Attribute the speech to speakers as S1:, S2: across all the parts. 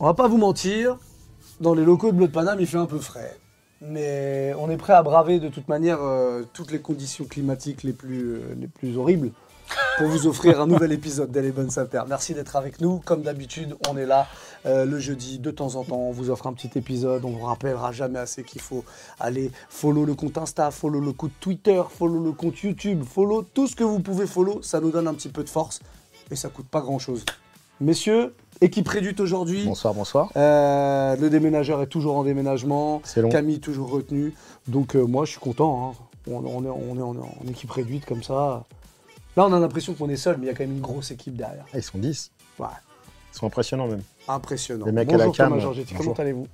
S1: On va pas vous mentir, dans les locaux de Bleu de Paname, il fait un peu frais. Mais on est prêt à braver de toute manière euh, toutes les conditions climatiques les plus, euh, les plus horribles pour vous offrir un nouvel épisode d'Elle est bonne sa paire. Merci d'être avec nous. Comme d'habitude, on est là euh, le jeudi de temps en temps. On vous offre un petit épisode. On vous rappellera jamais assez qu'il faut aller follow le compte Insta, follow le compte Twitter, follow le compte YouTube, follow tout ce que vous pouvez follow. Ça nous donne un petit peu de force et ça coûte pas grand chose. Messieurs, équipe réduite aujourd'hui.
S2: Bonsoir, bonsoir.
S1: Euh, le déménageur est toujours en déménagement.
S2: C'est long.
S1: Camille toujours retenu. Donc euh, moi, je suis content. hein. On, on est, on, est, on est en équipe réduite comme ça. Là, on a l'impression qu'on est seul, mais il y a quand même une grosse équipe derrière.
S2: Ah, ils sont 10.
S1: Ouais,
S2: Ils sont impressionnants même.
S1: impressionnant.
S2: Les mecs à la cam,
S1: Thomas Georgetti, comment allez-vous?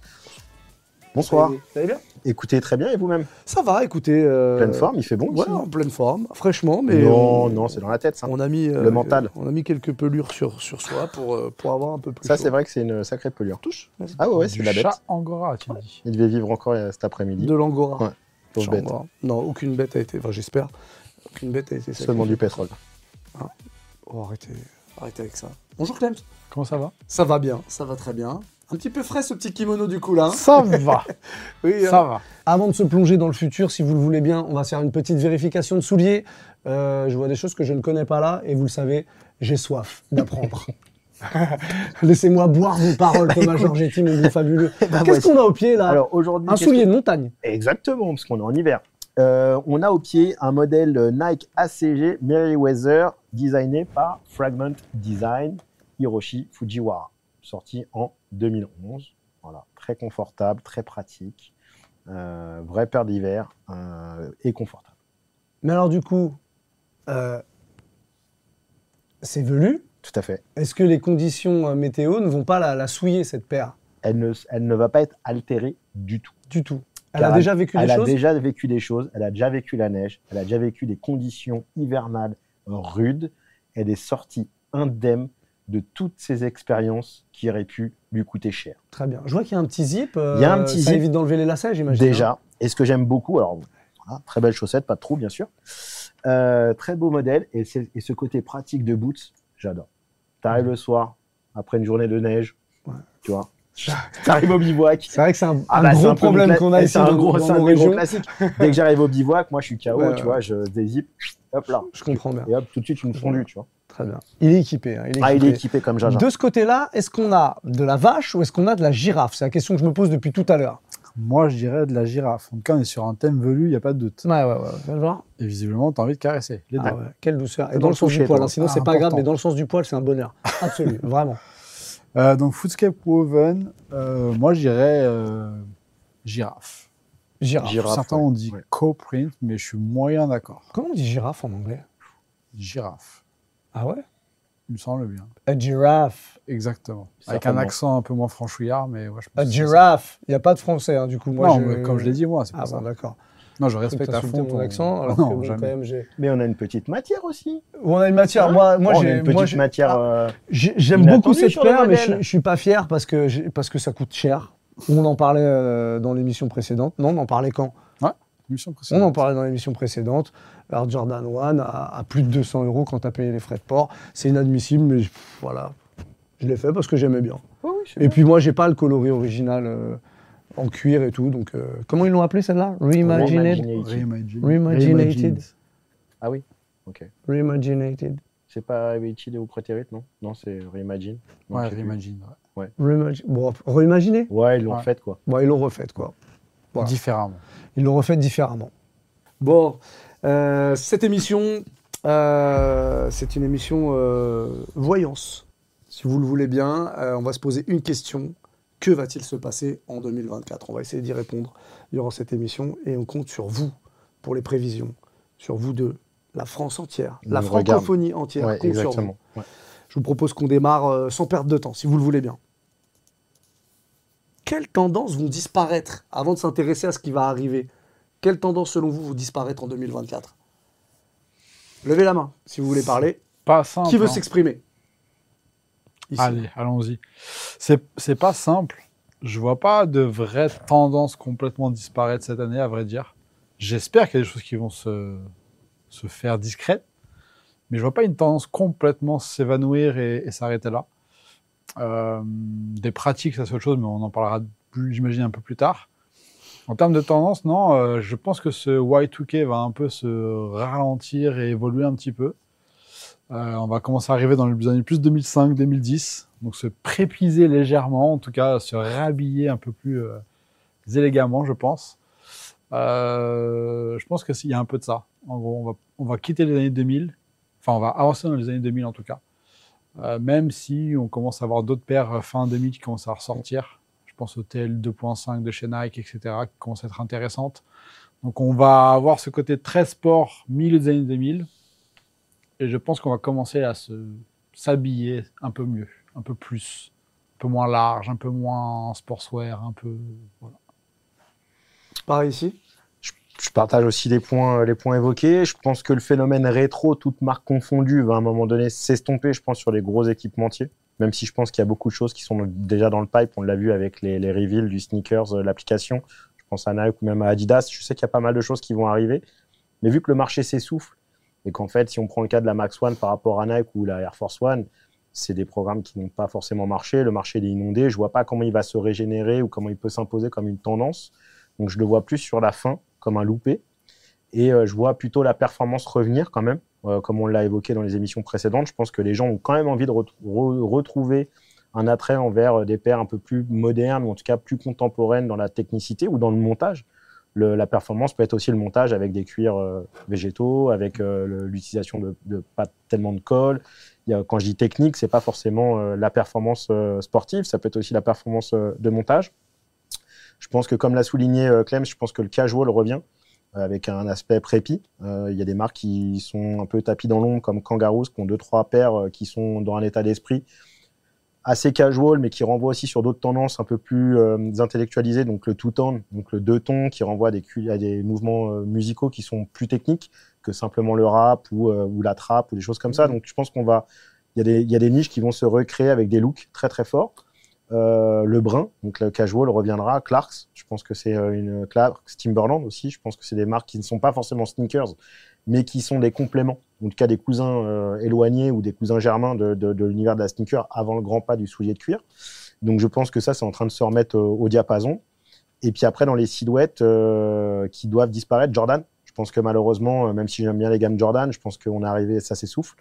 S2: Bonsoir.
S1: Vous allez bien?
S2: Écoutez très bien et vous-même?
S1: Ça va, écoutez. euh,
S2: Pleine forme, il fait bon
S1: Ouais, en pleine forme, fraîchement, mais.
S2: Non,
S1: on-
S2: non, c'est dans la tête ça.
S1: On a mis, euh,
S2: Le mental.
S1: On a mis quelques pelures sur, sur soi pour, euh, pour avoir un peu plus
S2: Ça, c'est vrai que c'est une sacrée pelure.
S1: Touche.
S2: Ah ouais, ouais, c'est de la bête.
S3: chat angora, tu me dis.
S2: Il devait vivre encore cet après-midi.
S1: De l'angora.
S2: Ouais, Pauvre bête.
S1: Non, aucune bête a été. Enfin, j'espère. Aucune bête a été.
S2: Seulement du pétrole.
S1: Oh, arrêtez. Arrêtez avec ça. Bonjour Clem.
S3: Comment ça va?
S1: Ça va bien, ça va très bien. Un petit peu frais ce petit kimono du coup là. hein
S3: Ça va,
S1: Oui,
S3: ça
S1: hein.
S3: va.
S1: Avant de se plonger dans le futur, si vous le voulez bien, on va faire une petite vérification de souliers. Euh, je vois des choses que je ne connais pas là, et vous le savez, j'ai soif d'apprendre. Laissez-moi boire vos paroles, Thomas Georgetti, mon beau fabuleux.
S2: ben,
S1: Qu'est-ce qu'on a au pied là
S2: Alors aujourd'hui,
S1: Un soulier
S2: que-
S1: de montagne.
S2: Exactement, parce qu'on est en hiver. Euh, on a au pied un modèle Nike ACG Meriwether designé par Fragment Design Hiroshi Fujiwara, sorti en 2011. Voilà, très confortable, très pratique, euh, vraie paire d'hiver euh, et confortable.
S1: Mais alors du coup, euh, c'est velu.
S2: Tout à fait.
S1: Est-ce que les conditions météo ne vont pas la, la souiller, cette paire?
S2: Elle ne, elle ne va pas être altérée du tout.
S1: Du tout. Elle a déjà vécu
S2: elle
S1: des
S2: a
S1: choses?
S2: déjà vécu des choses, elle a déjà vécu la neige, elle a déjà vécu des conditions hivernales rudes. Elle est sortie indemne de toutes ces expériences qui auraient pu lui coûter cher.
S1: Très bien. Je vois qu'il y a un petit zip. euh,
S2: Il y a un petit
S1: ça
S2: zip.
S1: évite d'enlever les lacets, j'imagine. hein.
S2: Déjà, et ce que j'aime beaucoup, alors voilà, très belle chaussette, pas de trou bien sûr, Euh, très beau modèle, et, ce côté pratique de boots, j'adore. T'arrives le soir, après une journée de neige,
S1: Ouais.
S2: tu vois, t'arrives au bivouac,
S1: C'est vrai que c'est un,
S2: Ah bah,
S1: gros
S2: un peu
S1: problème qu'on a
S2: et
S1: ici
S2: c'est un gros, gros
S1: régions.
S2: classiques. Dès que j'arrive au bivouac, moi je suis KO,
S1: Ouais,
S2: tu
S1: ouais.
S2: vois, je dézip, hop là,
S1: Je comprends bien.
S2: et hop, tout de suite une fondue, tu vois.
S1: Très bien. Il est équipé. hein, il est
S2: Ah, il
S1: équipé.
S2: est équipé comme Jaja.
S1: De ce côté-là, est-ce qu'on a de la vache ou est-ce qu'on a de la girafe? C'est la question que je me pose depuis tout à l'heure.
S3: Moi, je dirais de la girafe. En tout cas, on est sur un thème velu, il n'y a pas de doute.
S1: Ouais, ouais, ouais. Viens le voir.
S3: Et visiblement, tu as envie de caresser. Les deux.
S1: Ah ouais, quelle douceur. Et
S2: Dans
S1: dans le
S2: le
S1: sens du poil. hein, Sinon,
S3: Ah,
S1: c'est pas grave, mais dans le sens du poil, c'est un bonheur. Absolu, vraiment.
S3: Euh, donc, Foodscape Woven, euh, moi, je dirais euh, girafe.
S1: Girafe.
S2: Girafe,
S3: Certains
S2: ouais.
S3: ont dit
S2: Ouais.
S3: co-print, mais je suis moyen d'accord.
S1: Comment on dit girafe en anglais?
S3: Girafe,
S1: Ah ouais?
S3: Il me semble bien.
S1: A giraffe.
S3: Exactement. Avec un accent un peu moins franchouillard, mais ouais, je pense
S1: A
S3: que c'est ça.
S1: giraffe. Il n'y a pas de français, hein, du coup. Moi,
S3: non,
S1: je...
S3: mais comme je l'ai dit, moi, c'est
S1: Ah bon,
S3: ça.
S1: d'accord.
S3: Non, je respecte à fond ton
S1: accent, alors
S3: non,
S1: que bon, quand
S3: jamais.
S1: même, j'ai...
S2: Mais on a une petite matière aussi.
S1: On a une matière. Moi, moi,
S2: Oh,
S1: j'ai...
S2: une petite
S1: moi, j'ai-
S2: matière.
S1: Ah,
S2: euh,
S1: j'ai- J'aime beaucoup cette paire, mais je, je suis pas fier parce que, parce que ça coûte cher. On en parlait euh, dans l'émission précédente. Non, on en parlait quand? On en parlait dans l'émission précédente. Alors Jordan One à, à plus de 200 euros quand tu as payé les frais de port. C'est inadmissible, mais je- voilà. Je l'ai fait parce que j'aimais bien. Et puis moi, j'ai pas le coloris original euh, en cuir et tout. Donc, euh, comment ils l'ont appelé celle-là? Reimagined
S2: Reimagined.
S3: Reimagine.
S1: Reimaginated.
S3: Reimagined.
S2: Ah oui, ok.
S1: Reimaginated.
S2: C'est pas Reichid ou Preterit, non? Non, c'est Reimagine.
S3: Ouais. Reimagine. ouais.
S1: Reimagi- Bon, reimaginé
S2: Ouais, ils l'ont
S3: Ouais.
S2: fait quoi.
S1: Bon, ils l'ont refait, quoi. Voilà.
S3: Différemment.
S1: Ils l'ont refait différemment. Bon, euh, cette émission, euh, c'est une émission euh, voyance. Si vous le voulez bien, euh, on va se poser une question. Que va-t-il se passer en 2024 On va essayer d'y répondre durant cette émission et on compte sur vous pour les prévisions, sur vous deux, la France entière, la francophonie entière
S2: Ouais,
S1: compte sur vous.
S2: exactement. Ouais.
S1: Je vous propose qu'on démarre euh, sans perdre de temps, si vous le voulez bien. Quelles tendances vont disparaître avant de s'intéresser à ce qui va arriver? Quelles tendances, selon vous, vont disparaître en 2024 Levez la main si vous voulez parler.
S3: Pas simple.
S1: Qui veut
S3: hein.
S1: s'exprimer?
S3: Allez, allons-y. C'est c'est pas simple. Je vois pas de vraies tendances complètement disparaître cette année, à vrai dire. J'espère qu'il y a des choses qui vont se, se faire discrètes, mais je vois pas une tendance complètement s'évanouir et, et s'arrêter là. Euh, des pratiques, ça c'est autre chose, mais on en parlera, j'imagine, un peu plus tard. En termes de tendance, non, euh, je pense que ce Y2K va un peu se ralentir et évoluer un petit peu. Euh, on va commencer à arriver dans les années plus 2005-2010, donc se prépiser légèrement, en tout cas se réhabiller un peu plus élégamment, je pense. Je pense qu'il y a un peu de ça. En gros, on va quitter les années 2000, enfin on va avancer dans les années 2000 en tout cas. Euh, même si on commence à avoir d'autres paires euh, fin 2000 qui commencent à ressortir. Je pense au TL 2.5 de chez Nike, etc., qui commencent à être intéressantes. Donc on va avoir ce côté très sport milieu des années 2000. Et je pense qu'on va commencer à s'habiller un peu mieux, un peu plus, un peu moins large, un peu moins sportswear, un peu. Voilà.
S1: Pareil ici?
S2: Je partage aussi les points, les points évoqués. Je pense que le phénomène rétro, toute marque confondue, va à un moment donné s'estomper, je pense, sur les gros équipementiers. Même si je pense qu'il y a beaucoup de choses qui sont déjà dans le pipe. On l'a vu avec les, les reveals du sneakers, euh, l'application. Je pense à Nike ou même à Adidas. Je sais qu'il y a pas mal de choses qui vont arriver. Mais vu que le marché s'essouffle, et qu'en fait, si on prend le cas de la Max One par rapport à Nike ou la Air Force One, c'est des programmes qui n'ont pas forcément marché. Le marché est inondé. Je vois pas comment il va se régénérer ou comment il peut s'imposer comme une tendance. Donc je le vois plus sur la fin comme un loupé. Et euh, je vois plutôt la performance revenir quand même, euh, comme on l'a évoqué dans les émissions précédentes. Je pense que les gens ont quand même envie de re re retrouver un attrait envers euh, des paires un peu plus modernes, ou en tout cas plus contemporaines dans la technicité ou dans le montage. La performance peut être aussi le montage avec des cuirs végétaux, avec l'utilisation de, pas tellement de colle. Quand je dis technique, c'est pas forcément la performance sportive, ça peut être aussi la performance de montage. Je pense que, comme l'a souligné euh, Clem, je pense que le casual revient euh, avec un aspect prépi. Euh, il y a des marques qui sont un peu tapis dans l'ombre, comme Kangaroos, qui ont deux, trois paires qui sont dans un état d'esprit assez casual, mais qui renvoie aussi sur d'autres tendances un peu plus euh, intellectualisées, donc le two-tone, donc le deux-tons, qui renvoie à des, à des mouvements euh, musicaux qui sont plus techniques que simplement le rap ou, euh, ou la trap ou des choses comme ça. Donc je pense qu'on va, y, il y a des niches qui vont se recréer avec des looks très très forts. Euh, le brun, donc le casual reviendra. Clarks, je pense que c'est une Clarks, Timberland aussi. Je pense que c'est des marques qui ne sont pas forcément sneakers, mais qui sont des compléments, en tout cas des cousins euh, éloignés ou des cousins germains de, l'univers de la sneaker avant le grand pas du soulier de cuir. Donc je pense que ça, c'est en train de se remettre au, au, diapason. Et puis après, dans les silhouettes euh, qui doivent disparaître, Jordan. Je pense que malheureusement, même si j'aime bien les gammes Jordan, je pense qu'on est arrivé, ça s'essouffle.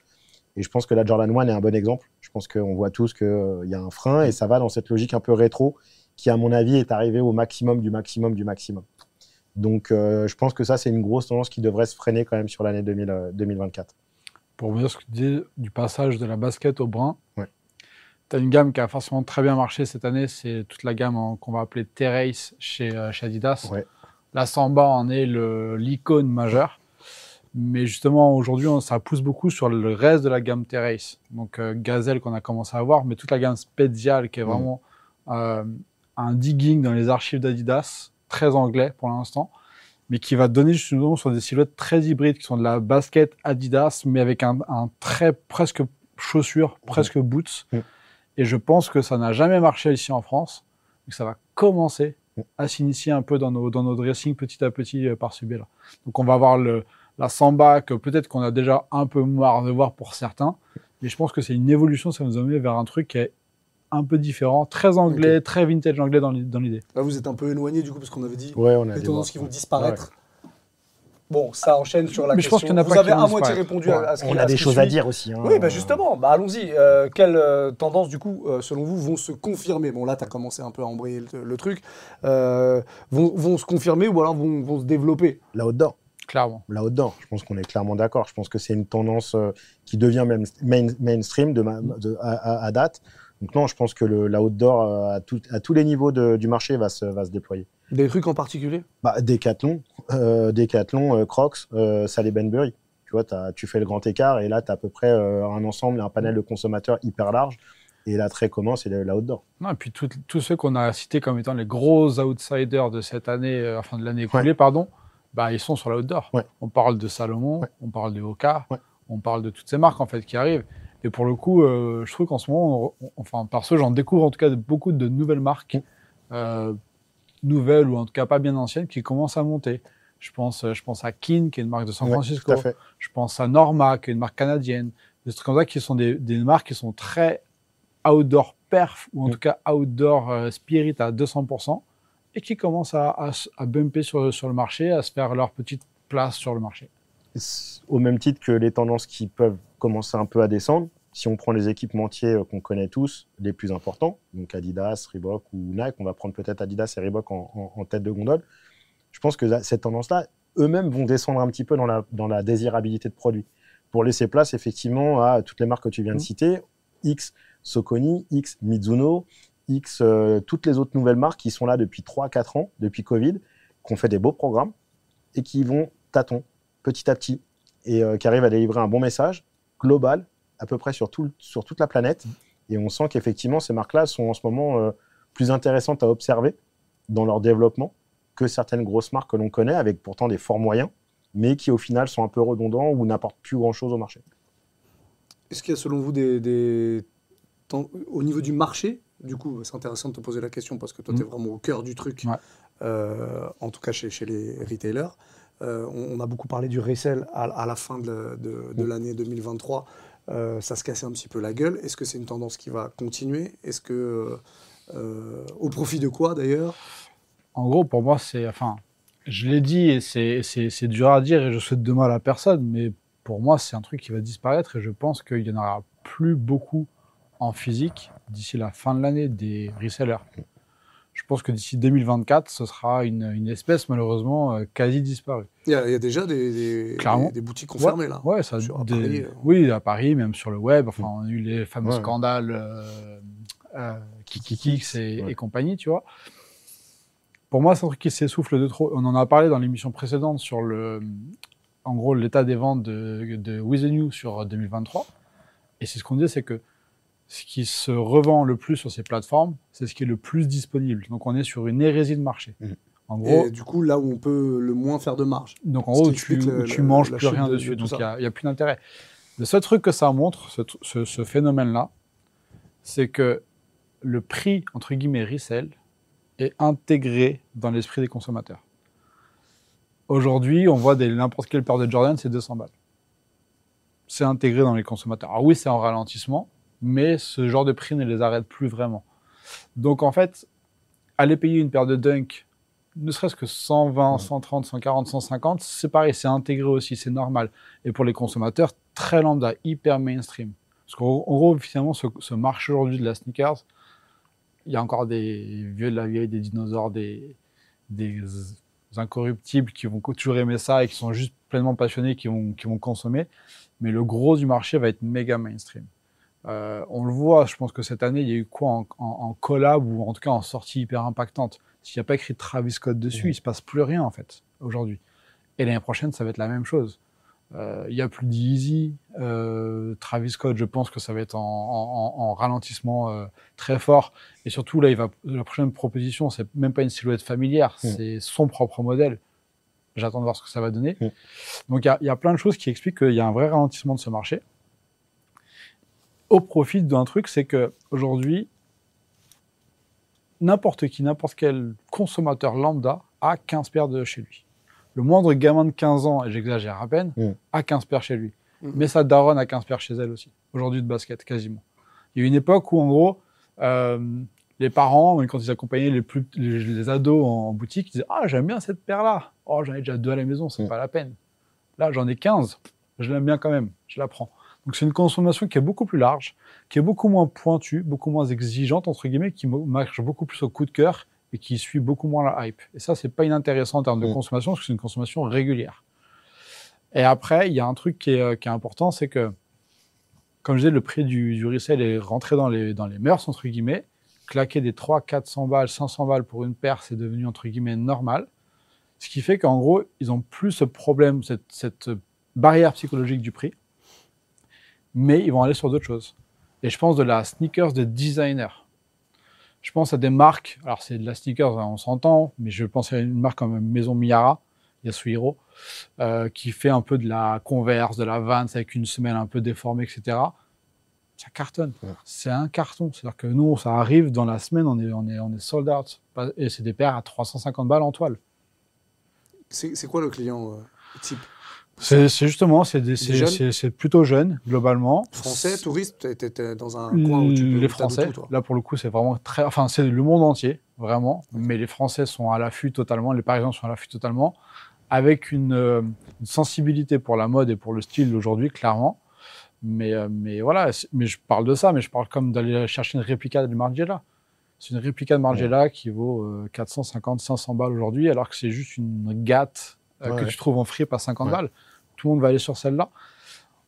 S2: Et je pense que la Jordan 1 est un bon exemple. Je pense qu'on voit tous qu'il euh, y a un frein et ça va dans cette logique un peu rétro qui, à mon avis, est arrivée au maximum du maximum du maximum. Donc, euh, je pense que ça, c'est une grosse tendance qui devrait se freiner quand même sur l'année 2024.
S3: Pour vous dire ce que tu dis du passage de la basket au brun,
S2: ouais.
S3: tu as une gamme qui a forcément très bien marché cette année. C'est toute la gamme qu'on va appeler Terrace chez, euh, chez Adidas.
S2: Ouais.
S3: La Samba en est l'icône majeure. Mais justement, aujourd'hui, ça pousse beaucoup sur le reste de la gamme Terrace. Donc, euh, Gazelle qu'on a commencé à voir, mais toute la gamme Special qui est vraiment mmh. euh, un digging dans les archives d'Adidas, très anglais pour l'instant, mais qui va donner justement sur des silhouettes très hybrides qui sont de la basket Adidas, mais avec un, un très presque chaussure, mmh. presque boots. Mmh. Et je pense que ça n'a jamais marché ici en France, mais que ça va commencer à s'initier un peu dans nos, dans nos dressings petit à petit euh, par ce biais-là. Donc, on va avoir le la samba que peut-être qu'on a déjà un peu marre de voir pour certains. Mais je pense que c'est une évolution, ça nous a amené vers un truc qui est un peu différent, très anglais, okay. très vintage anglais dans l'idée.
S1: Là, vous êtes un peu éloigné du coup, parce qu'on avait dit
S2: ouais, on a
S1: les tendances qui vont disparaître. Ouais. Bon, ça enchaîne sur la
S3: Mais
S1: question.
S3: je pense qu'il n'y en a
S1: vous
S3: pas
S1: avez à moitié répondu
S2: ouais.
S1: à, à ce
S2: On a des choses
S1: suit.
S2: à dire aussi. Hein.
S1: Oui, bah justement, bah allons-y. Euh, quelles euh, tendances, du coup, euh, selon vous, vont se confirmer? Bon, là, tu as commencé un peu à embrayer le, le truc. Euh, vont, vont, se confirmer ou alors vont, vont se développer?
S2: La outdoor
S3: clairement.
S2: La outdoor, je pense qu'on est clairement d'accord. Je pense que c'est une tendance euh, qui devient même main, mainstream de, ma, de à, date. Donc non, je pense que le, la outdoor euh, à, tout, à tous les niveaux de, du marché va se, va se déployer.
S1: Des trucs en particulier?
S2: Bah, Decathlon, euh, Decathlon, euh, Crocs, euh, Sally Benbury. Tu vois, as, tu fais le grand écart et là, tu as à peu près euh, un ensemble, un panel de consommateurs hyper large. Et l'attrait commun, c'est la outdoor.
S3: Non, et puis tous ceux qu'on a cités comme étant les gros outsiders de cette année, euh, enfin de l'année écoulée, ouais. pardon, bah, ils sont sur l'outdoor.
S2: Ouais.
S3: On parle de Salomon,
S2: ouais.
S3: on parle de Oka,
S2: ouais.
S3: on parle de toutes ces marques en fait qui arrivent. Et pour le coup, euh, je trouve qu'en ce moment, on, on, enfin parce que j'en découvre en tout cas beaucoup de nouvelles marques, euh, nouvelles ou en tout cas pas bien anciennes, qui commencent à monter. Je pense, je pense à Kin, qui est une marque de San Francisco. Je pense à Norma, qui est une marque canadienne. Des trucs comme ça qui sont des, des marques qui sont très outdoor perf, ou en tout cas outdoor euh, spirit à 200%, et qui commencent à, à, bumper sur, sur le marché, à se faire leur petite place sur le marché.
S2: Au même titre que les tendances qui peuvent commencer un peu à descendre, si on prend les équipementiers euh, qu'on connaît tous, les plus importants, donc Adidas, Reebok ou Nike, on va prendre peut-être Adidas et Reebok en, en- en tête de gondole, je pense que cette tendance-là, eux-mêmes vont descendre un petit peu dans la, dans la désirabilité de produits, pour laisser place effectivement à toutes les marques que tu viens de
S3: Mm.
S2: citer, X Soconi, X Mizuno, X euh, toutes les autres nouvelles marques qui sont là depuis 3-4 ans, depuis Covid, qui ont fait des beaux programmes et qui vont tâton, petit à petit, et euh, qui arrivent à délivrer un bon message global, à peu près sur, tout, sur toute la planète. Et on sent qu'effectivement, ces marques-là sont en ce moment euh, plus intéressantes à observer dans leur développement que certaines grosses marques que l'on connaît, avec pourtant des forts moyens, mais qui au final sont un peu redondants ou n'apportent plus grand-chose au marché.
S1: Est-ce qu'il y a selon vous des, au niveau du marché Du coup, c'est intéressant de te poser la question parce que toi, tu es
S3: Mhm.
S1: vraiment au cœur du truc,
S3: Ouais.
S1: euh, en tout cas chez, chez les retailers. Euh, on, on a beaucoup parlé du resell à, à la fin de, la- de- de
S2: Mhm.
S1: l'année 2023. Euh, ça se cassait un petit peu la gueule. Est-ce que c'est une tendance qui va continuer? Est-ce que au profit de quoi d'ailleurs?
S3: En gros, pour moi, c'est. Enfin, je l'ai dit et c'est dur à dire et je souhaite de mal à personne, mais pour moi, c'est un truc qui va disparaître et je pense qu'il n'y en aura plus beaucoup en physique d'ici la fin de l'année des resellers. Je pense que d'ici 2024, ce sera une, une espèce malheureusement euh, quasi disparue.
S1: il y, a, il y a déjà des, des-
S3: Clairement.
S1: des- des boutiques confirmées là.
S3: Ouais, ça,
S1: Sur- à
S3: des-
S1: Paris, euh.
S3: oui, à Paris, même sur le web. Enfin, on a eu les fameux
S2: Ouais.
S3: scandales euh, euh, Kikikix et,
S2: Ouais.
S3: et compagnie, tu vois. Pour moi, c'est un truc qui s'essouffle de trop. On en a parlé dans l'émission précédente sur le, en gros, l'état des ventes de, de With the New sur 2023. Et c'est ce qu'on disait, c'est que ce qui se revend le plus sur ces plateformes, c'est ce qui est le plus disponible. Donc, on est sur une hérésie de marché.
S2: Mhm.
S3: En gros,
S1: Et du coup, là où on peut le moins faire de marge.
S3: donc en gros, tu,
S1: le-
S3: tu
S1: le-
S3: manges plus rien
S1: de- de
S3: dessus, donc il n'y a, plus d'intérêt. Le seul truc que ça montre, ce, ce- ce phénomène-là, c'est que le prix, entre guillemets, resell, est intégré dans l'esprit des consommateurs. Aujourd'hui, on voit des- n'importe quelle paire de Jordan, c'est 200 balles. C'est intégré dans les consommateurs. Alors oui, c'est en ralentissement, mais ce genre de prix ne les arrête plus vraiment. Donc en fait, aller payer une paire de Dunk, ne serait-ce que 120, 130, 140, 150, c'est pareil, c'est intégré aussi, c'est normal. Et pour les consommateurs, très lambda, hyper mainstream. Parce qu'en en gros, finalement, ce, ce marché aujourd'hui de la sneakers, il y a encore des vieux de la vieille, des dinosaures, des, des incorruptibles qui vont toujours aimer ça et qui sont juste pleinement passionnés, qui vont, qui vont consommer. Mais le gros du marché va être méga mainstream. Euh, on le voit, je pense que cette année, il y a eu quoi en, en- en collab ou en tout cas en sortie hyper impactante? S'il n'y a pas écrit Travis Scott dessus, il se passe plus rien en fait, aujourd'hui. Et l'année prochaine, ça va être la même chose. Euh, Il y a plus d'Easy. Euh, Travis Scott, je pense que ça va être en, en- en- en ralentissement très fort. Et surtout, là, il va, la prochaine proposition, c'est même pas une silhouette familière, c'est son propre modèle. J'attends de voir ce que ça va donner. Donc, il y a- il y, a plein de choses qui expliquent qu'il y a un vrai ralentissement de ce marché. Au profit d'un truc, c'est que aujourd'hui, n'importe qui, n'importe quel consommateur lambda a 15 paires de chez lui. Le moindre gamin de 15 ans, et j'exagère à peine,
S2: Mm.
S3: a 15 paires chez lui.
S1: Mhm.
S3: Mais sa daronne a 15 paires chez elle aussi, aujourd'hui de basket, quasiment. Il y a eu une époque où, en gros, euh, les parents, quand ils accompagnaient les, plus, les, les ados en boutique, ils disaient Ah, j'aime bien cette paire-là. Oh, j'en ai déjà deux à la maison, c'est
S2: Mm.
S3: pas la peine. Là, j'en ai 15. Je l'aime bien quand même. Je la prends. Donc, c'est une consommation qui est beaucoup plus large, qui est beaucoup moins pointue, beaucoup moins exigeante, entre guillemets, qui marche beaucoup plus au coup de cœur et qui suit beaucoup moins la hype. Et ça, c'est pas inintéressant en termes de
S2: Mm.
S3: consommation, parce que c'est une consommation régulière. Et après, il y a un truc qui est, euh, qui est important, c'est que, comme je disais, le prix du, du est rentré dans les, dans les mœurs, entre guillemets. Claquer des 300, 400 balles, 500 balles pour une paire, c'est devenu, entre guillemets, normal. Ce qui fait qu'en gros, ils ont plus ce problème, cette, cette barrière psychologique du prix, mais ils vont aller sur d'autres choses. Et je pense de la sneakers de designer. Je pense à des marques, alors c'est de la sneakers, hein, on s'entend, mais je pense à une marque comme Maison Miyara, Yasuhiro, euh, qui fait un peu de la Converse, de la Vans avec une semelle un peu déformée, etc. Ça cartonne.
S2: Ouais.
S3: C'est un carton. C'est-à-dire que nous, ça arrive dans la semaine, on est, on est, on est sold out. Et c'est des paires à 350 balles en toile.
S1: C'est c'est quoi le client euh, type?
S3: C'est justement, c'est plutôt jeune, globalement.
S1: Français, touristes, t'es- t'es dans un coin où tu peux
S3: les
S1: de
S3: Français,
S1: tout, toi.
S3: là pour le coup, c'est vraiment très. Enfin, c'est le monde entier, vraiment. Mais les Français sont à l'affût totalement, les Parisiens sont à l'affût totalement, avec une, euh, une sensibilité pour la mode et pour le style d'aujourd'hui, clairement. Mais, euh, mais voilà, mais je parle de ça, mais je parle comme d'aller chercher une réplica du Margiela. C'est une réplica de Margiela qui vaut euh, 450, 500 balles aujourd'hui, alors que c'est juste une gâte euh,
S2: Ouais,
S3: que
S2: ouais.
S3: tu trouves en fripe à 50
S2: Ouais.
S3: balles. Tout le monde va aller sur celle-là.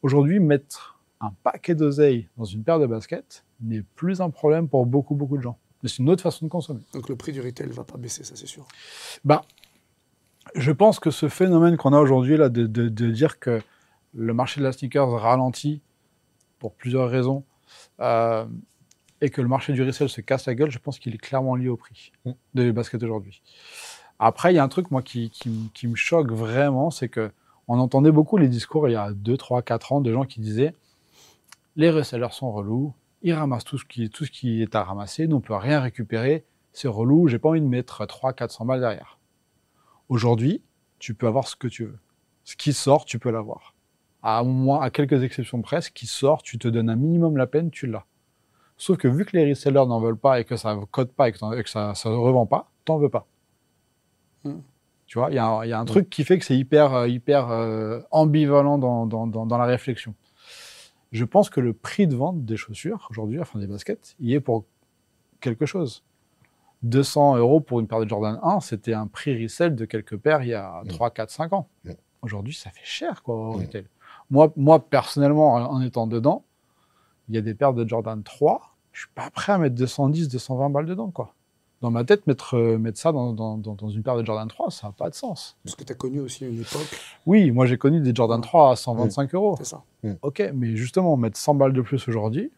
S3: Aujourd'hui, mettre un paquet d'oseille dans une paire de baskets n'est plus un problème pour beaucoup, beaucoup de gens. Mais c'est une autre façon de consommer.
S1: Donc le prix du retail va pas baisser, ça c'est sûr.
S3: Bah, je pense que ce phénomène qu'on a aujourd'hui, là, de, de- de dire que le marché de la sneakers ralentit pour plusieurs raisons, euh, et que le marché du resell se casse la gueule, je pense qu'il est clairement lié au prix
S2: Mm.
S3: des baskets aujourd'hui. Après, il y a un truc, moi, qui, qui me choque vraiment, c'est que on entendait beaucoup les discours il y a 2, 3, 4 ans de gens qui disaient les resellers sont relous, ils ramassent tout ce qui, est à ramasser, nous on peut rien récupérer, c'est relou, j'ai pas envie de mettre 3, 400 balles derrière. Aujourd'hui, tu peux avoir ce que tu veux. Ce qui sort, tu peux l'avoir. À quelques exceptions près, ce qui sort, tu te donnes un minimum la peine, tu l'as. Sauf que vu que les resellers n'en veulent pas et que ça ne code pas et que, t'en- et que ça ne revend pas, t'en veux pas.
S1: Hmm.
S3: Tu vois, il y a, un- il y a un truc qui fait que c'est hyper, euh, hyper euh, ambivalent dans, dans, dans, dans la réflexion. Je pense que le prix de vente des chaussures, aujourd'hui, enfin des baskets, il est pour quelque chose. 200 euros pour une paire de Jordan 1, c'était un prix resell de quelques paires il y a
S2: Mm.
S3: 3, 4, 5 ans.
S2: Mm.
S3: Aujourd'hui, ça fait cher, quoi, au
S2: Mm.
S3: retail. Moi, moi, personnellement, en en étant dedans, il y a des paires de Jordan 3, je suis pas prêt à mettre 210, 220 balles dedans, quoi. Dans ma tête, mettre, euh, mettre ça dans, dans, dans, dans une paire de Jordan 3, ça n'a pas de sens.
S1: Parce que tu as connu aussi une époque,
S3: Oui, moi j'ai connu des Jordan 3 à 125 euros.
S1: c'est ça.
S3: Ok, mais justement, mettre 100 balles de plus aujourd'hui,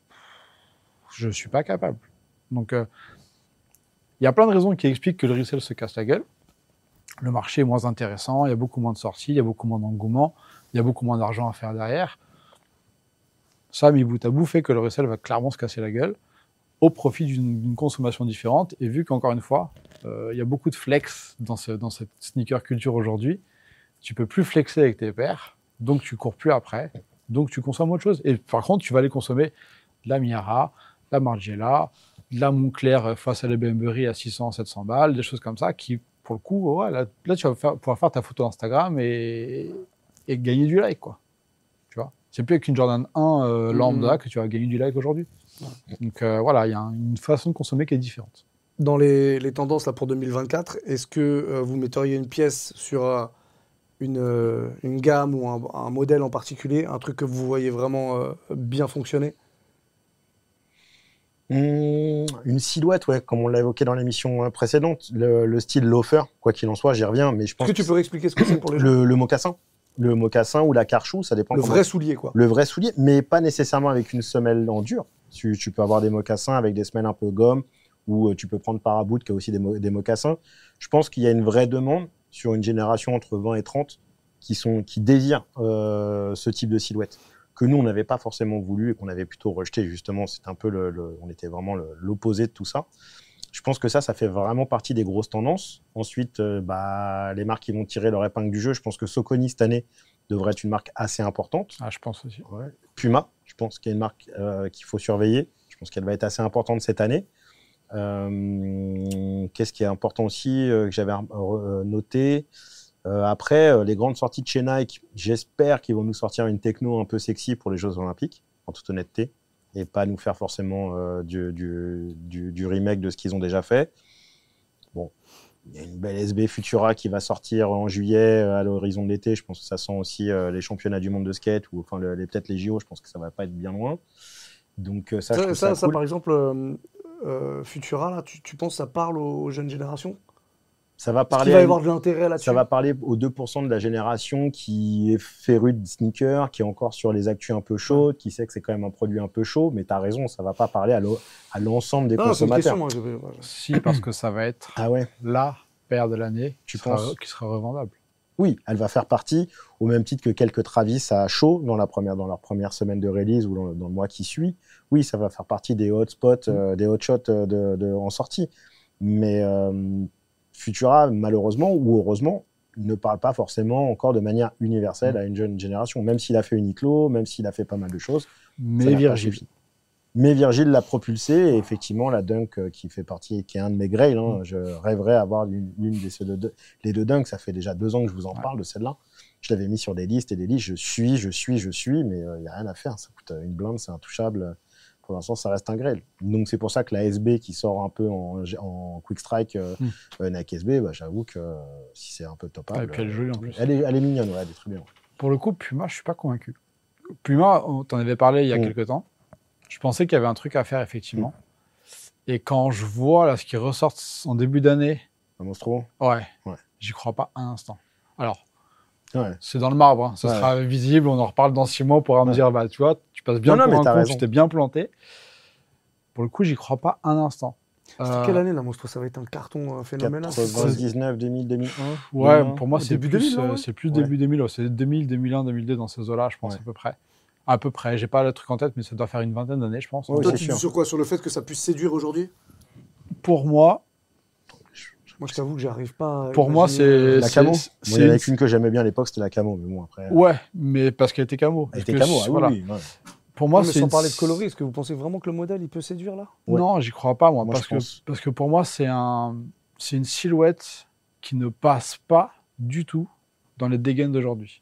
S3: je suis pas capable. Donc, euh, il y a plein de raisons qui expliquent que le resell se casse la gueule. Le marché est moins intéressant, il y a beaucoup moins de sorties, il y a beaucoup moins d'engouement, il y a beaucoup moins d'argent à faire derrière. Ça, mis bout à bout, fait que le resell va clairement se casser la gueule au profit d'une consommation différente. Et vu qu'encore une fois, euh, il y a beaucoup de flex dans, ce- dans cette sneaker culture aujourd'hui, tu peux plus flexer avec tes paires, donc tu cours plus après, donc tu consommes autre chose. Et par contre, tu vas aller consommer de la Miara, la Margiela, de la euh, face à la Burberry à 600, 700 balles, des choses comme ça qui, pour le coup, ouais, là, là, tu vas faire- pouvoir faire ta photo Instagram et, et gagner du like, quoi. Tu vois? C'est plus avec une Jordan 1 euh, lambda que tu vas gagner du like aujourd'hui. Donc euh, voilà, il y a un- une façon de consommer qui est différente.
S1: Dans les, les tendances là, pour 2024, est-ce que euh, vous metteriez une pièce sur euh, une, euh, une gamme ou un, un modèle en particulier, un truc que vous voyez vraiment euh, bien fonctionner?
S2: Mmh, une silhouette, ouais, comme on l'a évoqué dans l'émission précédente, le, le style loafer, quoi qu'il en soit, j'y reviens, mais je pense
S1: Est-ce que tu peux expliquer ce que c'est pour les gens?
S2: le, le mocassin, le mocassin ou la carchou, ça dépend.
S1: Le
S2: comment-
S1: vrai soulier, quoi.
S2: le vrai soulier, mais pas nécessairement avec une semelle en dur. Tu, tu peux avoir des mocassins avec des semelles un peu gomme, ou euh, tu peux prendre Paraboot qui a aussi des, mo- des mocassins. Je pense qu'il y a une vraie demande sur une génération entre 20 et 30 qui, sont, qui désirent euh, ce type de silhouette que nous, on n'avait pas forcément voulu et qu'on avait plutôt rejeté, justement. C'est un peu le, le- on était vraiment l'opposé de tout ça. Je pense que ça, ça fait vraiment partie des grosses tendances. Ensuite, euh, bah, les marques qui vont tirer leur épingle du jeu, je pense que Soconi, cette année, devrait être une marque assez importante.
S3: Ah, je pense aussi.
S2: Ouais. Puma, je pense qu'il y a une marque euh, qu'il faut surveiller. Je pense qu'elle va être assez importante cette année. Euh, Qu'est-ce qui est important aussi euh, que j'avais noté Après, les grandes sorties de chez Nike, j'espère qu'ils vont nous sortir une techno un peu sexy pour les Jeux Olympiques, en toute honnêteté, et pas nous faire forcément du remake de ce qu'ils ont déjà fait. Il y a une belle SB Futura qui va sortir en juillet euh, à l'horizon de l'été. Je pense que ça sent aussi euh, les championnats du monde de skate ou enfin le- peut-être les JO. Je pense que ça va pas être bien loin. Donc euh, ça, je
S1: Ça, ça, par exemple, euh, Futura, là, tu, tu penses que ça parle aux, aux jeunes générations?
S2: Ça va parler.
S1: qu'il va
S2: à
S1: y
S2: une-
S1: avoir de l'intérêt là-dessus
S2: Ça va parler aux 2% de la génération qui est féru de sneakers, qui est encore sur les actus un peu chaudes, qui sait que c'est quand même un produit un peu chaud, mais tu as raison, ça va pas parler à l'ensemble des
S1: Non, une
S2: consommateurs.
S1: question, moi. voilà.
S3: Si, parce que ça va être
S2: Ah ouais
S3: la paire de l'année
S2: Tu
S3: qui, qui sera revendable.
S2: Oui, elle va faire partie, au même titre que quelques Travis à chaud dans, la première, dans leur première semaine de release ou dans, dans le mois qui suit. Oui, ça va faire partie des hotspots, euh, des hotshots euh, de, de, en sortie. Mais euh, Futura, malheureusement ou heureusement, ne parle pas forcément encore de manière universelle à une jeune génération. Même s'il a fait Uniqlo, même s'il a fait pas mal de choses.
S3: Mais Virgile.
S2: Mais Virgile l'a propulsé et effectivement la dunk euh, qui fait partie, qui est un de mes grails. hein,
S3: Mm.
S2: Je rêverais avoir l'une des deux, les deux dunks. Ça fait déjà deux ans que je vous en
S3: Ouais.
S2: parle de celle-là. Je l'avais mis sur des listes et des listes. Je suis, je suis, je suis, mais il n'y a rien à faire. Ça coûte euh, une blinde, c'est intouchable. Pour l'instant, ça reste un grail. Donc c'est pour ça que la SB qui sort un peu en, en quick strike, euh,
S3: Mm.
S2: euh, Nike SB, bah, j'avoue que euh, si c'est un peu
S3: elle jolie en
S2: euh,
S3: plus.
S2: Elle est, elle est mignonne, ouais, elle est très bien.
S3: Pour le coup, Puma, je suis pas convaincu. Puma, on t'en avait parlé il y a
S2: Mm.
S3: quelques temps. Je pensais qu'il y avait un truc à faire, effectivement. Et quand je vois là, ce qui ressort en début d'année,
S2: Un monstro
S3: ouais,
S2: Ouais.
S3: j'y crois pas un instant. Alors, c'est dans le marbre, hein. ce
S2: Ouais.
S3: sera visible, on en reparle dans six mois, on pourra me dire, bah, tu vois, tu passes bien
S2: Non, non,
S3: pour
S2: mais
S3: un con, t'es bien planté. Pour le coup, j'y crois pas un instant.
S1: C'était
S3: Euh,
S1: quelle année la Monstro Ça va être un carton euh, phénoménal.
S2: 99, 2000, 2001
S3: Ouais,
S2: 2001.
S3: pour moi,
S1: Au
S3: c'est plus,
S1: 2000,
S3: euh,
S1: ouais.
S3: c'est plus
S2: Ouais.
S3: début 2000. ouais. C'est 2000, 2001, 2002 dans ces eaux-là, je pense,
S2: Ouais.
S3: à peu près. À peu près. J'ai pas le truc en tête, mais ça doit faire une vingtaine d'années, je pense.
S2: Ouais,
S1: Toi, tu
S2: sûr.
S1: dis sur quoi? Sur le fait que ça puisse séduire aujourd'hui?
S3: Pour moi,
S1: Moi, je t'avoue que j'arrive pas. à
S3: Pour moi,
S1: imaginer,
S3: c'est-
S1: euh,
S2: La camo il y en avait
S3: c'est-
S2: qu'une que j'aimais bien à l'époque, c'était la camo. Mais bon, après.
S3: ouais, mais parce qu'elle était camo.
S2: Elle était camo, ah oui,
S3: voilà.
S2: oui, ouais.
S3: Pour moi,
S1: non, mais
S3: c'est
S1: sans
S3: une-
S1: parler de coloris, est-ce que vous pensez vraiment que le modèle il peut séduire là?
S2: Ouais.
S3: Non, j'y crois pas, moi,
S2: Moi,
S3: parce, que,
S2: pense.
S3: parce que pour moi, c'est un, c'est une silhouette qui ne passe pas du tout dans les dégaines d'aujourd'hui.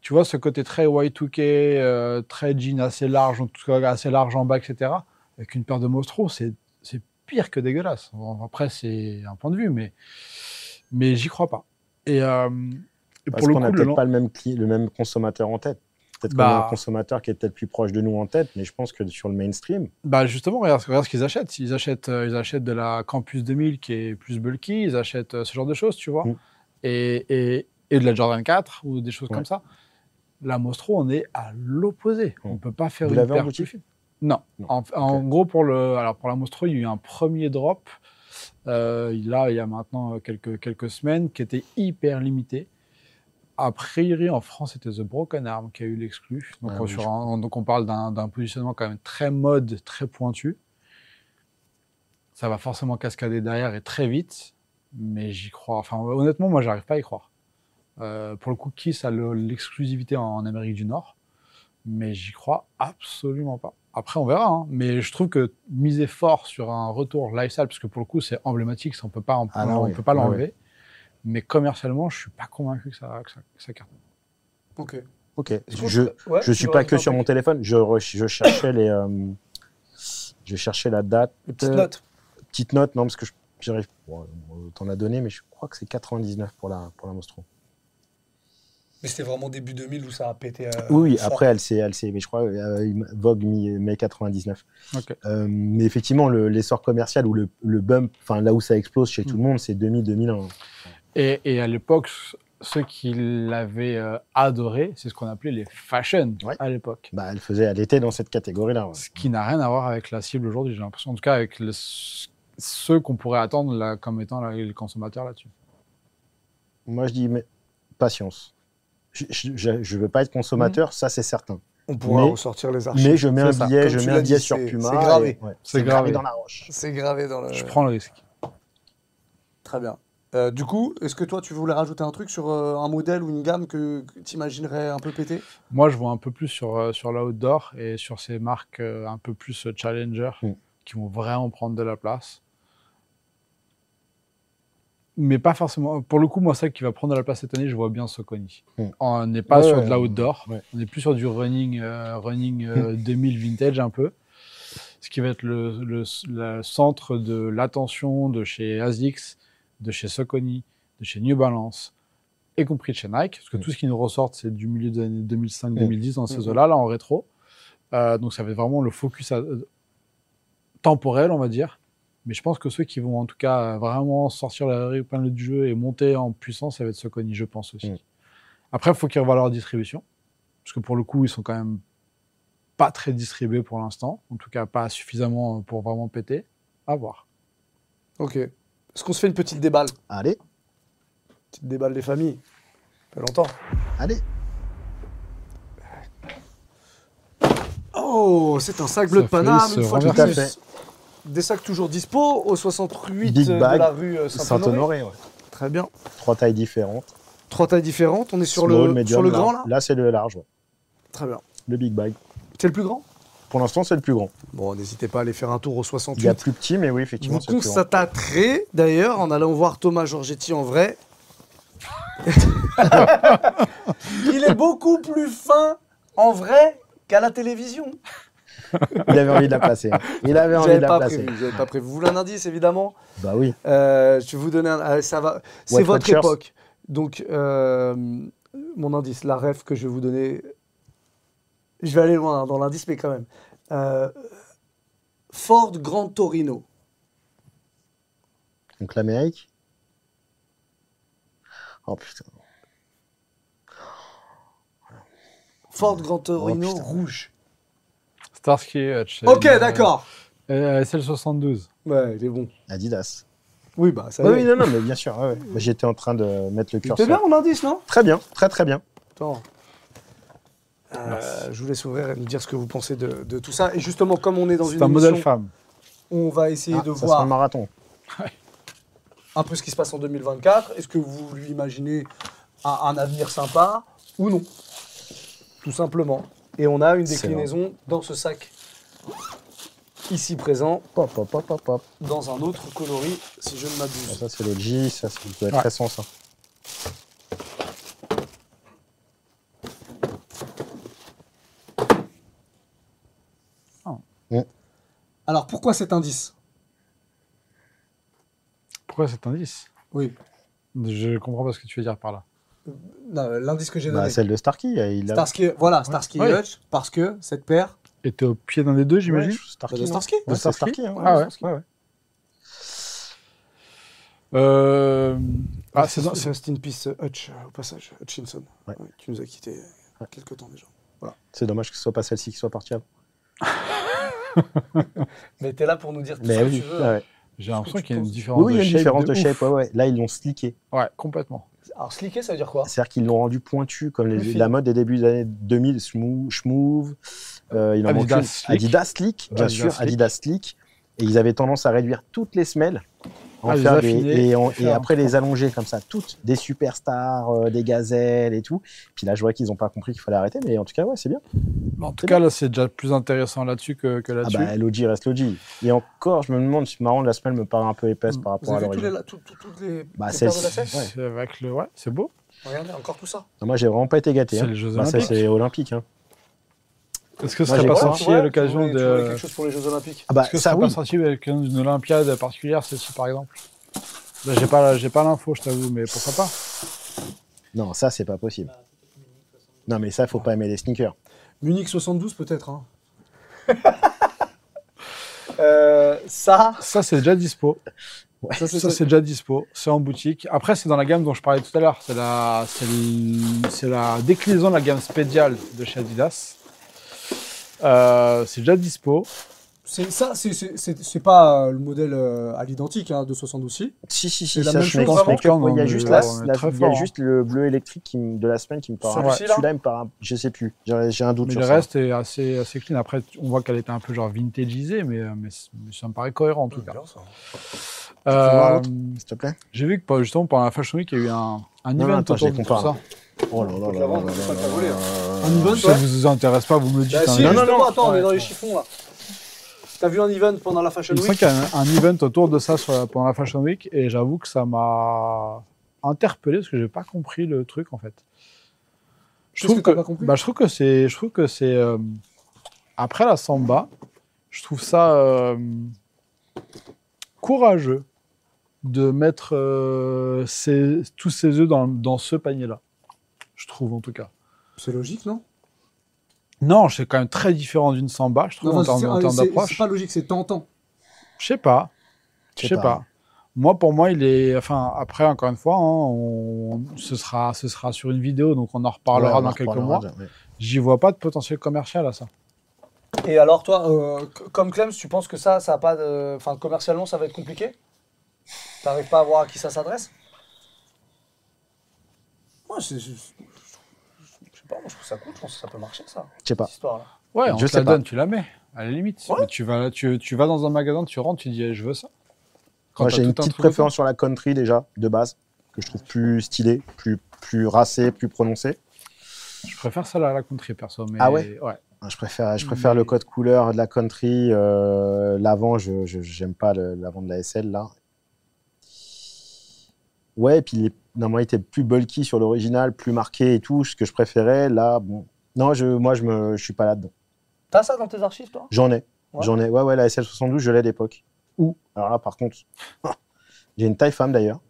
S3: Tu vois, ce côté très Y2K, euh, très jean assez large, en tout cas assez large en bas, etc. Avec une paire de Mostro, c'est pire que dégueulasse. Après, c'est un point de vue, mais, mais j'y crois pas. Et, euh, et
S2: Parce
S3: pour
S2: qu'on n'a peut-être pas le même, le même consommateur en tête. Peut-être qu'on
S3: Bah.
S2: a un consommateur qui est peut-être plus proche de nous en tête, mais je pense que sur le mainstream,
S3: Bah justement, regarde, regarde ce qu'ils achètent. Ils achètent, euh, ils achètent de la Campus 2000 qui est plus bulky, ils achètent euh, ce genre de choses, tu vois.
S2: Mm.
S3: Et, et, et de la Jordan 4 ou des choses
S2: Ouais.
S3: comme ça. La Mostro, on est à l'opposé. On
S2: Mm.
S3: ne peut pas faire
S2: Vous
S3: une
S2: en
S3: paire plus fine. Non.
S2: Non.
S3: En, en gros, pour, le, alors pour la Mostro, il y a eu un premier drop, euh, là, il y a maintenant euh, quelques, quelques semaines, qui était hyper limité. A priori, en France, c'était The Broken Arm qui a eu l'exclu. Donc,
S2: Ah
S3: on-
S2: oui,
S3: sur
S2: je
S3: un- donc, on parle d'un positionnement quand même très mode, très pointu. Ça va forcément cascader derrière et très vite, mais j'y crois. Enfin, honnêtement, moi, j'arrive pas à y croire. Euh, pour le coup, Kiss a le- l'exclusivité en, en Amérique du Nord, mais j'y crois absolument pas. Après, on verra, hein. mais je trouve que miser fort sur un retour lifestyle, parce que pour le coup, c'est emblématique, ça, on peut pas,
S2: Ah là,
S3: on
S2: oui.
S3: peut pas
S2: Ouais,
S3: l'enlever. Mais commercialement, je suis pas convaincu que ça, que ça, que ça cartonne.
S1: Ok.
S2: ok. Je
S1: ouais, tu
S2: suis pas que sur mon téléphone. Je, re- je cherchais les. euh, je cherchais la date.
S1: Petite
S2: Euh,
S1: note.
S2: Petite note, non, parce que je- j'arrive. Bon, on t'en a donné, mais je crois que c'est 99 pour la, pour la Mostro.
S1: Mais c'était vraiment début 2000 où ça a pété. euh,
S2: Oui,
S1: fort.
S2: après, elle s'est, elle s'est, mais je crois, euh, Vogue mi- mai 99.
S3: Ok.
S2: Euh, mais effectivement, le- l'essor commercial ou le, le bump, enfin là où ça explose chez tout
S3: Mm.
S2: le monde, c'est 2000-2001.
S3: Et, et à l'époque, ceux qui l'avaient euh, adoré, c'est ce qu'on appelait les fashion
S2: Ouais.
S3: à l'époque.
S2: Bah, elle faisait, elle était dans cette catégorie-là. ouais.
S3: Ce qui n'a rien à voir avec la cible aujourd'hui, j'ai l'impression. En tout cas, avec le- ceux qu'on pourrait attendre là, comme étant là, les consommateurs là-dessus.
S2: Moi, je dis, mais patience. Je ne veux pas être consommateur, ça c'est certain.
S1: On pourra
S2: Mais-
S1: ressortir les archives.
S2: Mais je mets un
S3: ça.
S2: billet,
S1: Comme
S2: je mets un billet
S1: dit,
S2: sur Puma.
S1: c'est gravé.
S2: ouais,
S3: C'est gravé.
S2: gravé dans la roche.
S1: C'est gravé dans le.
S3: Je prends le risque.
S1: Très bien. Euh, du coup, est-ce que toi, tu voulais rajouter un truc sur euh, un modèle ou une gamme que, tu imaginerais un peu pété
S3: Moi, je vois un peu plus sur, euh, sur l'outdoor et sur ces marques euh, un peu plus challenger
S2: Mm.
S3: qui vont vraiment prendre de la place. Mais pas forcément. Pour le coup, moi, ça qui va prendre la place cette année, je vois bien Soconi.
S2: Mm.
S3: On n'est pas
S2: Ouais,
S3: sur de l'outdoor.
S2: ouais.
S3: On est plus sur du running, euh, running euh, 2000 vintage un peu. Ce qui va être le, centre de l'attention de chez ASICS, de chez Soconi, de chez New Balance, y compris de chez Nike. Parce que
S2: Mm.
S3: tout ce qui nous ressort, c'est du milieu des années 2005-2010 dans ces eaux-là, là en rétro. Euh, donc ça va être vraiment le focus à- temporel, on va dire. Mais je pense que ceux qui vont en tout cas vraiment sortir la épingle du jeu et monter en puissance, ça va être Soconi, je pense aussi.
S2: Mm.
S3: Après, il faut qu'ils revoient leur distribution. Parce que pour le coup, ils sont quand même pas très distribués pour l'instant. En tout cas, pas suffisamment pour vraiment péter. À voir.
S1: Ok. Est-ce qu'on se fait une petite déballe?
S2: Allez,
S1: Petite déballe des familles. Ça fait longtemps.
S2: allez.
S1: Oh, c'est un sac bleu de Paname. Une fois de
S2: renverser.
S1: plus. Des sacs toujours dispo au 68
S2: Big
S1: euh, de
S2: bag,
S1: la rue euh, Saint-Honoré.
S2: Ouais.
S1: Très bien.
S2: Trois tailles différentes.
S1: Trois tailles différentes. On est sur
S2: Small,
S1: le,
S2: medium,
S1: sur le grand là
S2: Là, c'est le large, ouais.
S1: Très bien.
S2: Le big bag.
S1: C'est le plus grand?
S2: Pour l'instant, c'est le plus grand.
S1: Bon, n'hésitez pas à aller faire un tour au
S2: Il y a
S1: 68.
S2: plus petit, mais oui, effectivement,
S1: Vous constaterez d'ailleurs en allant voir Thomas Giorgetti en vrai. Il est beaucoup plus fin en vrai qu'à la télévision.
S2: Il avait envie de la placer. hein. Il avait envie de la
S1: pas
S2: placer.
S1: prévu. Pas prévu. Vous voulez un indice évidemment
S2: Bah oui.
S1: Euh, Je vais vous donner un. euh, ça va. C'est votre
S2: Watchers.
S1: époque. Donc euh, mon indice, la rêve que je vais vous donner. Je vais aller loin hein, dans l'indice, mais quand même. Euh, Ford Grand Torino.
S2: Donc l'Amérique. Oh putain.
S1: Ford Grand Torino
S2: Oh,
S1: rouge.
S3: Starsky Hutch.
S1: Ok,
S3: Euh,
S1: d'accord.
S3: euh, SL72.
S1: Ouais, il est bon.
S2: Adidas.
S1: Oui, bah ça
S2: Oui, non, non, mais bien sûr. ouais, ouais. Bah, J'étais en train de mettre le
S1: C'était
S2: curseur.
S1: bien mon indice, non?
S2: Très bien, très très bien.
S1: Attends. Euh, je vous laisse ouvrir et me dire ce que vous pensez de, de tout ça. Et justement, comme on est dans une
S3: C'est un modèle femme.
S1: on va essayer
S2: Ah,
S1: de
S2: ça sera
S1: voir
S2: le marathon.
S1: un peu ce qui se passe en 2024. Est-ce que vous lui imaginez un, un avenir sympa ou non? Tout simplement. Et on a une déclinaison dans ce sac ici présent,
S2: Pop, pop, pop, pop, pop.
S1: dans un autre coloris, si je ne m'abuse.
S2: Ça, c'est le G, ça, ça doit être
S3: Ouais.
S2: récent, ça.
S1: Alors pourquoi cet indice?
S3: Pourquoi cet indice?
S1: Oui.
S3: Je comprends pas ce que tu veux dire par là.
S1: Non, L'indice que j'ai
S2: Bah,
S1: donné.
S2: celle de Starkey. Il a...
S1: Starsky, voilà, Starsky
S3: Ouais.
S1: Hutch, parce que cette paire,
S3: Et t'es au pied d'un des deux, j'imagine
S2: Ouais, Starkey,
S1: de
S2: non
S1: Starsky.
S2: Ouais,
S3: De
S2: c'est
S3: Starsky
S2: Starkey. hein,
S3: Ah
S2: ouais,
S3: ouais.
S2: ouais, ouais.
S3: Euh... Ah, c'est
S1: Rest in peace, Hutch, euh, au passage, Hutchinson.
S2: Ouais.
S1: Ouais, tu nous as quittés il y a quelques temps déjà.
S2: C'est dommage que ce soit pas celle-ci qui soit partie avant.
S1: Mais t'es là pour nous dire tout
S2: Mais
S1: que
S2: oui,
S1: tu veux.
S2: ouais, ouais.
S3: J'ai l'impression qu'il y a une différence
S2: Oui, oui, il y a
S3: de
S2: une
S3: shape.
S2: différence de,
S3: ouf.
S2: shape. Ouais, ouais. Là, ils l'ont slické.
S3: Ouais, complètement.
S1: Alors, slicker, ça veut dire quoi
S2: C'est-à-dire qu'ils l'ont rendu pointu, comme les- la mode des débuts des années 2000, smooth, schmouve. Euh, il en
S3: Adidas
S2: une.
S3: Slick.
S2: Adidas Slick, bien
S3: Adidas
S2: sûr,
S3: Slick.
S2: Adidas Slick. Et ils avaient tendance à réduire toutes les semelles, en
S3: Ah,
S2: faire des, et, après les allonger comme ça, toutes des superstars, euh, des gazelles et tout. Puis là, je vois qu'ils n'ont pas compris qu'il fallait arrêter, mais en tout cas, ouais, c'est bien.
S3: En tout cas, là, c'est déjà plus intéressant là-dessus que, que
S2: Ah
S3: là-dessus.
S2: bah, l'OG reste l'OG. Et encore, je me demande, c'est marrant, la semelle me paraît un peu épaisse
S3: Mm.
S2: par
S1: Vous
S2: rapport à
S1: avez
S2: l'origine.
S1: la- tout- tout- toutes les,
S2: Bah,
S1: les lacets
S2: ouais.
S3: C'est avec le... Ouais, c'est beau.
S1: Regardez, encore tout ça.
S2: Non, Moi, j'ai vraiment pas été gâté.
S3: C'est
S2: hein.
S3: les Jeux
S2: Bah, ça,
S3: Olympiques.
S2: c'est olympique. hein.
S3: Est-ce que ce
S2: Moi,
S3: serait pas sorti à l'occasion de...
S1: quelque chose pour les Jeux Olympiques.
S2: Ah bah,
S3: Est-ce que ce
S2: ça,
S3: serait pas sorti avec une Olympiade particulière, celle-ci, par exemple? Là, j'ai pas, j'ai pas l'info, je t'avoue, mais pourquoi pas?
S2: Non, ça, c'est pas possible. Non, mais ça, faut pas aimer les sneakers.
S1: Munich 72, peut-être. hein. Euh, ça,
S3: Ça, c'est déjà dispo.
S1: ça, c'est
S3: Ça, c'est déjà dispo. C'est en boutique. Après, c'est dans la gamme dont je parlais tout à l'heure. C'est la, c'est le- c'est la déclinaison de la gamme Spédial de chez Adidas. Euh, c'est déjà dispo.
S1: c'est ça, c'est- c'est c'est- c'est pas euh, le modèle euh, à l'identique hein, de 72 si.
S2: Si, si,
S1: C'est
S2: si,
S1: la
S2: ça,
S1: même
S2: je
S1: chose,
S2: m'explique.
S1: vraiment
S3: Quand
S2: Il y a juste, la- la- y a
S3: hein.
S2: juste le bleu électrique qui me- de la semaine qui me paraît. Celui-là, il me paraît. Je sais plus. J'ai j'ai un doute
S3: Mais
S2: sur
S3: le
S2: ça.
S3: reste est assez, assez clean. Après, on voit qu'elle était un peu genre vintageisée, mais, euh, mais, c- mais ça me paraît cohérent en tout cas.
S1: Bien, ça.
S3: Euh,
S2: voir l'autre S'il te plaît.
S3: J'ai vu que bah, justement pendant la Fashion Week, il y a eu un, un
S2: Non,
S3: event
S2: attends, je
S3: autour
S2: les
S3: de tout
S2: compare.
S3: ça.
S2: Oh là là là là là là
S3: Si ça
S1: ouais.
S3: vous intéresse pas, vous me dites.
S1: Bah,
S3: hein.
S1: si,
S2: non, non,
S1: justement,
S2: non.
S1: attends, on est dans les chiffons là. T'as vu un event pendant la Fashion
S3: Il me semble
S1: Week
S3: qu'il y a un, un event autour de ça sur pendant la Fashion Week et j'avoue que ça m'a interpellé parce que j'ai pas compris le truc en fait. Je
S1: Qu'est-ce que pas compris
S3: bah, je trouve que c'est, je trouve que c'est euh, après la samba, je trouve ça euh, courageux de mettre euh, ses- tous ses œufs dans, dans ce panier-là. Je trouve en tout cas.
S1: C'est logique, non?
S3: Non, c'est quand même très différent d'une samba, je trouve
S1: Non,
S3: en termes d'approche.
S1: C'est pas logique, c'est tentant.
S3: Je sais pas.
S2: Je sais pas.
S3: pas. Moi, pour moi, il est. Enfin, après, encore une fois, hein, on- ce, sera, ce sera sur une vidéo, donc on en reparlera
S2: Ouais, on en
S3: dans quelques
S2: reparlera,
S3: mois.
S2: ouais.
S3: J'y vois pas de potentiel commercial à ça.
S1: Et alors, toi, euh, comme Clem, tu penses que ça, ça a pas de. Enfin, commercialement, ça va être compliqué? T'arrives pas à voir à qui ça s'adresse? Moi, c'est. Sais pas, moi, je trouve ça cool, je pense que ça peut marcher, ça,
S2: Je sais pas.
S1: cette.
S3: Ouais, on
S2: Je
S3: te
S2: sais
S3: la
S2: pas.
S3: donne, tu la mets, à la limite.
S1: Ouais.
S3: Mais tu, vas, tu, tu vas dans un magasin, tu rentres, tu dis, eh, je veux ça. Quand
S2: Moi, j'ai une
S3: un
S2: petite préférence sur la country déjà, de base. que je trouve plus stylé, plus, plus racé, plus prononcé.
S3: Je préfère celle à la country perso. Mais
S2: Ah ouais?
S3: Ouais.
S2: Je préfère, je préfère le code couleur de la country. euh, l'avant, je j'aime pas l'avant de la SL là. Ouais, et puis normalement il était plus bulky sur l'original, plus marqué et tout, ce que je préférais. Là, bon, non, je, moi je me, je suis pas là-dedans.
S1: T'as ça dans tes archives, toi?
S2: J'en ai,
S1: Ouais.
S2: j'en ai. Ouais, ouais, la SL72, je l'ai à l'époque. Où Alors là, par contre, j'ai une taille femme d'ailleurs.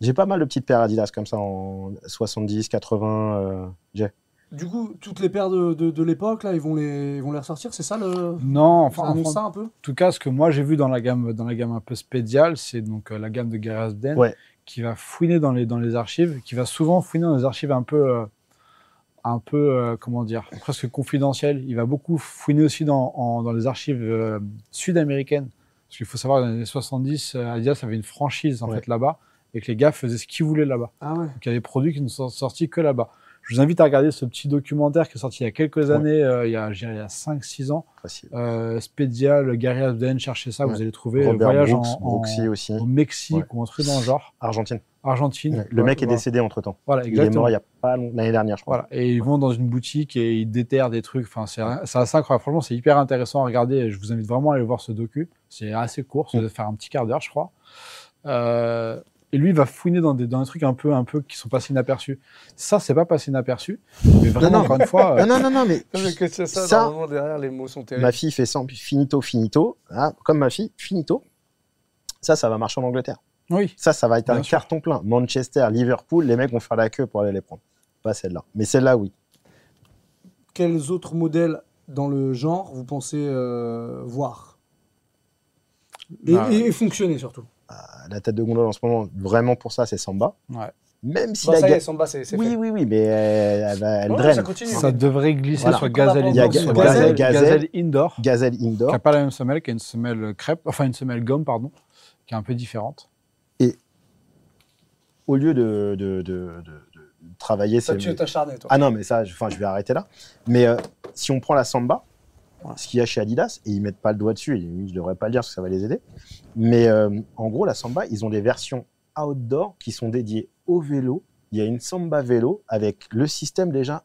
S2: J'ai pas mal de petites paires Adidas comme ça en 70, 80. euh, j'ai.
S1: Du coup, toutes les paires de, de, de l'époque, là, ils vont les, ils vont les ressortir, c'est ça le.
S3: Non, enfin, enfin,
S1: ça un peu?
S3: En tout cas, ce que moi j'ai vu dans la gamme, dans la gamme un peu spéciale, c'est donc euh, la gamme de Gary Asbden
S2: Ouais.
S3: Qui va fouiner dans les, dans les archives, qui va souvent fouiner dans les archives un peu, euh, un peu euh, comment dire, presque confidentielles. Il va beaucoup fouiner aussi dans, en- dans les archives euh, sud-américaines. Parce qu'il faut savoir, dans les années 70, euh, Adidas avait une franchise en
S2: Ouais.
S3: fait là-bas et que les gars faisaient ce qu'ils voulaient là-bas.
S1: Ah ouais.
S3: Donc il y a des produits qui ne sont sortis que là-bas. Je vous invite à regarder ce petit documentaire qui est sorti il y a quelques
S2: Ouais.
S3: années, euh, il y a, je dirais, il y a 5-6 ans.
S2: Facile.
S3: Euh, Spédial, Gary Asbden, cherchez ça,
S2: Ouais.
S3: vous allez trouver.
S2: Robert
S3: voyage
S2: Brooks,
S3: en,
S2: Brooksy aussi.
S3: au Mexique
S2: Ouais.
S3: ou un truc dans le genre.
S2: Argentine.
S3: Argentine.
S2: Le mec est
S3: voilà.
S2: décédé entre temps.
S3: Voilà,
S2: Il est
S3: exactement.
S2: mort il y a pas l'année dernière, je crois.
S3: Voilà. Et ils vont dans une boutique et ils déterrent des trucs. Enfin, c'est c'est assez incroyable. Franchement, c'est hyper intéressant à regarder. Je vous invite vraiment à aller voir ce docu. C'est assez court. Ça
S2: Mm.
S3: doit faire un petit quart d'heure, je crois. Euh, et lui, il va fouiner dans des, dans des trucs un peu, un peu qui sont passés inaperçus. Ça, c'est pas passé inaperçu. Mais vraiment,
S2: non.
S3: encore une fois, euh,
S2: Non, non, non, non, mais
S1: que ça,
S2: Ça-
S1: normalement, derrière, les mots sont terribles.
S2: ma fille fait ça, puis finito, finito. Ah, comme ma fille, finito. Ça, ça va marcher en Angleterre.
S3: oui.
S2: Ça, ça va être
S3: Bien
S2: un
S3: sûr.
S2: carton plein. Manchester, Liverpool, les mecs vont faire la queue pour aller les prendre. Pas celle-là. Mais celle-là, oui.
S1: Quels autres modèles dans le genre vous pensez euh, voir? Et,
S3: Bah,
S1: et- et fonctionner surtout
S2: La tête de gondole en ce moment, vraiment pour ça, c'est Samba.
S3: Ouais.
S2: Même si
S1: Bah,
S2: la
S1: Ça y est, Samba, c'est
S2: Oui,
S1: fait.
S2: oui, oui, mais elle, elle, elle draine.
S1: ça continue.
S3: Ça devrait glisser
S2: Voilà.
S3: sur Gazelle
S1: Il y a
S3: Indoor.
S2: Ga- Gazelle-
S3: Gazelle,
S2: Gazelle-
S3: Gazelle Indoor. Qui
S2: Indoor.
S3: n'a pas la même semelle, qui a une semelle crêpe, enfin une semelle gomme, pardon, qui est un peu différente.
S2: Au lieu de, de, de, de- de travailler
S1: Ça, tu es acharné, toi.
S2: Ah non, mais ça, je, enfin, je vais arrêter là. Mais euh, si on prend la Samba, Ce qu'il y a chez Adidas, et ils mettent pas le doigt dessus, et je ne devrais pas le dire parce que ça va les aider. Mais euh, en gros, la Samba, ils ont des versions outdoor qui sont dédiées au vélo. Il y a une Samba vélo avec le système déjà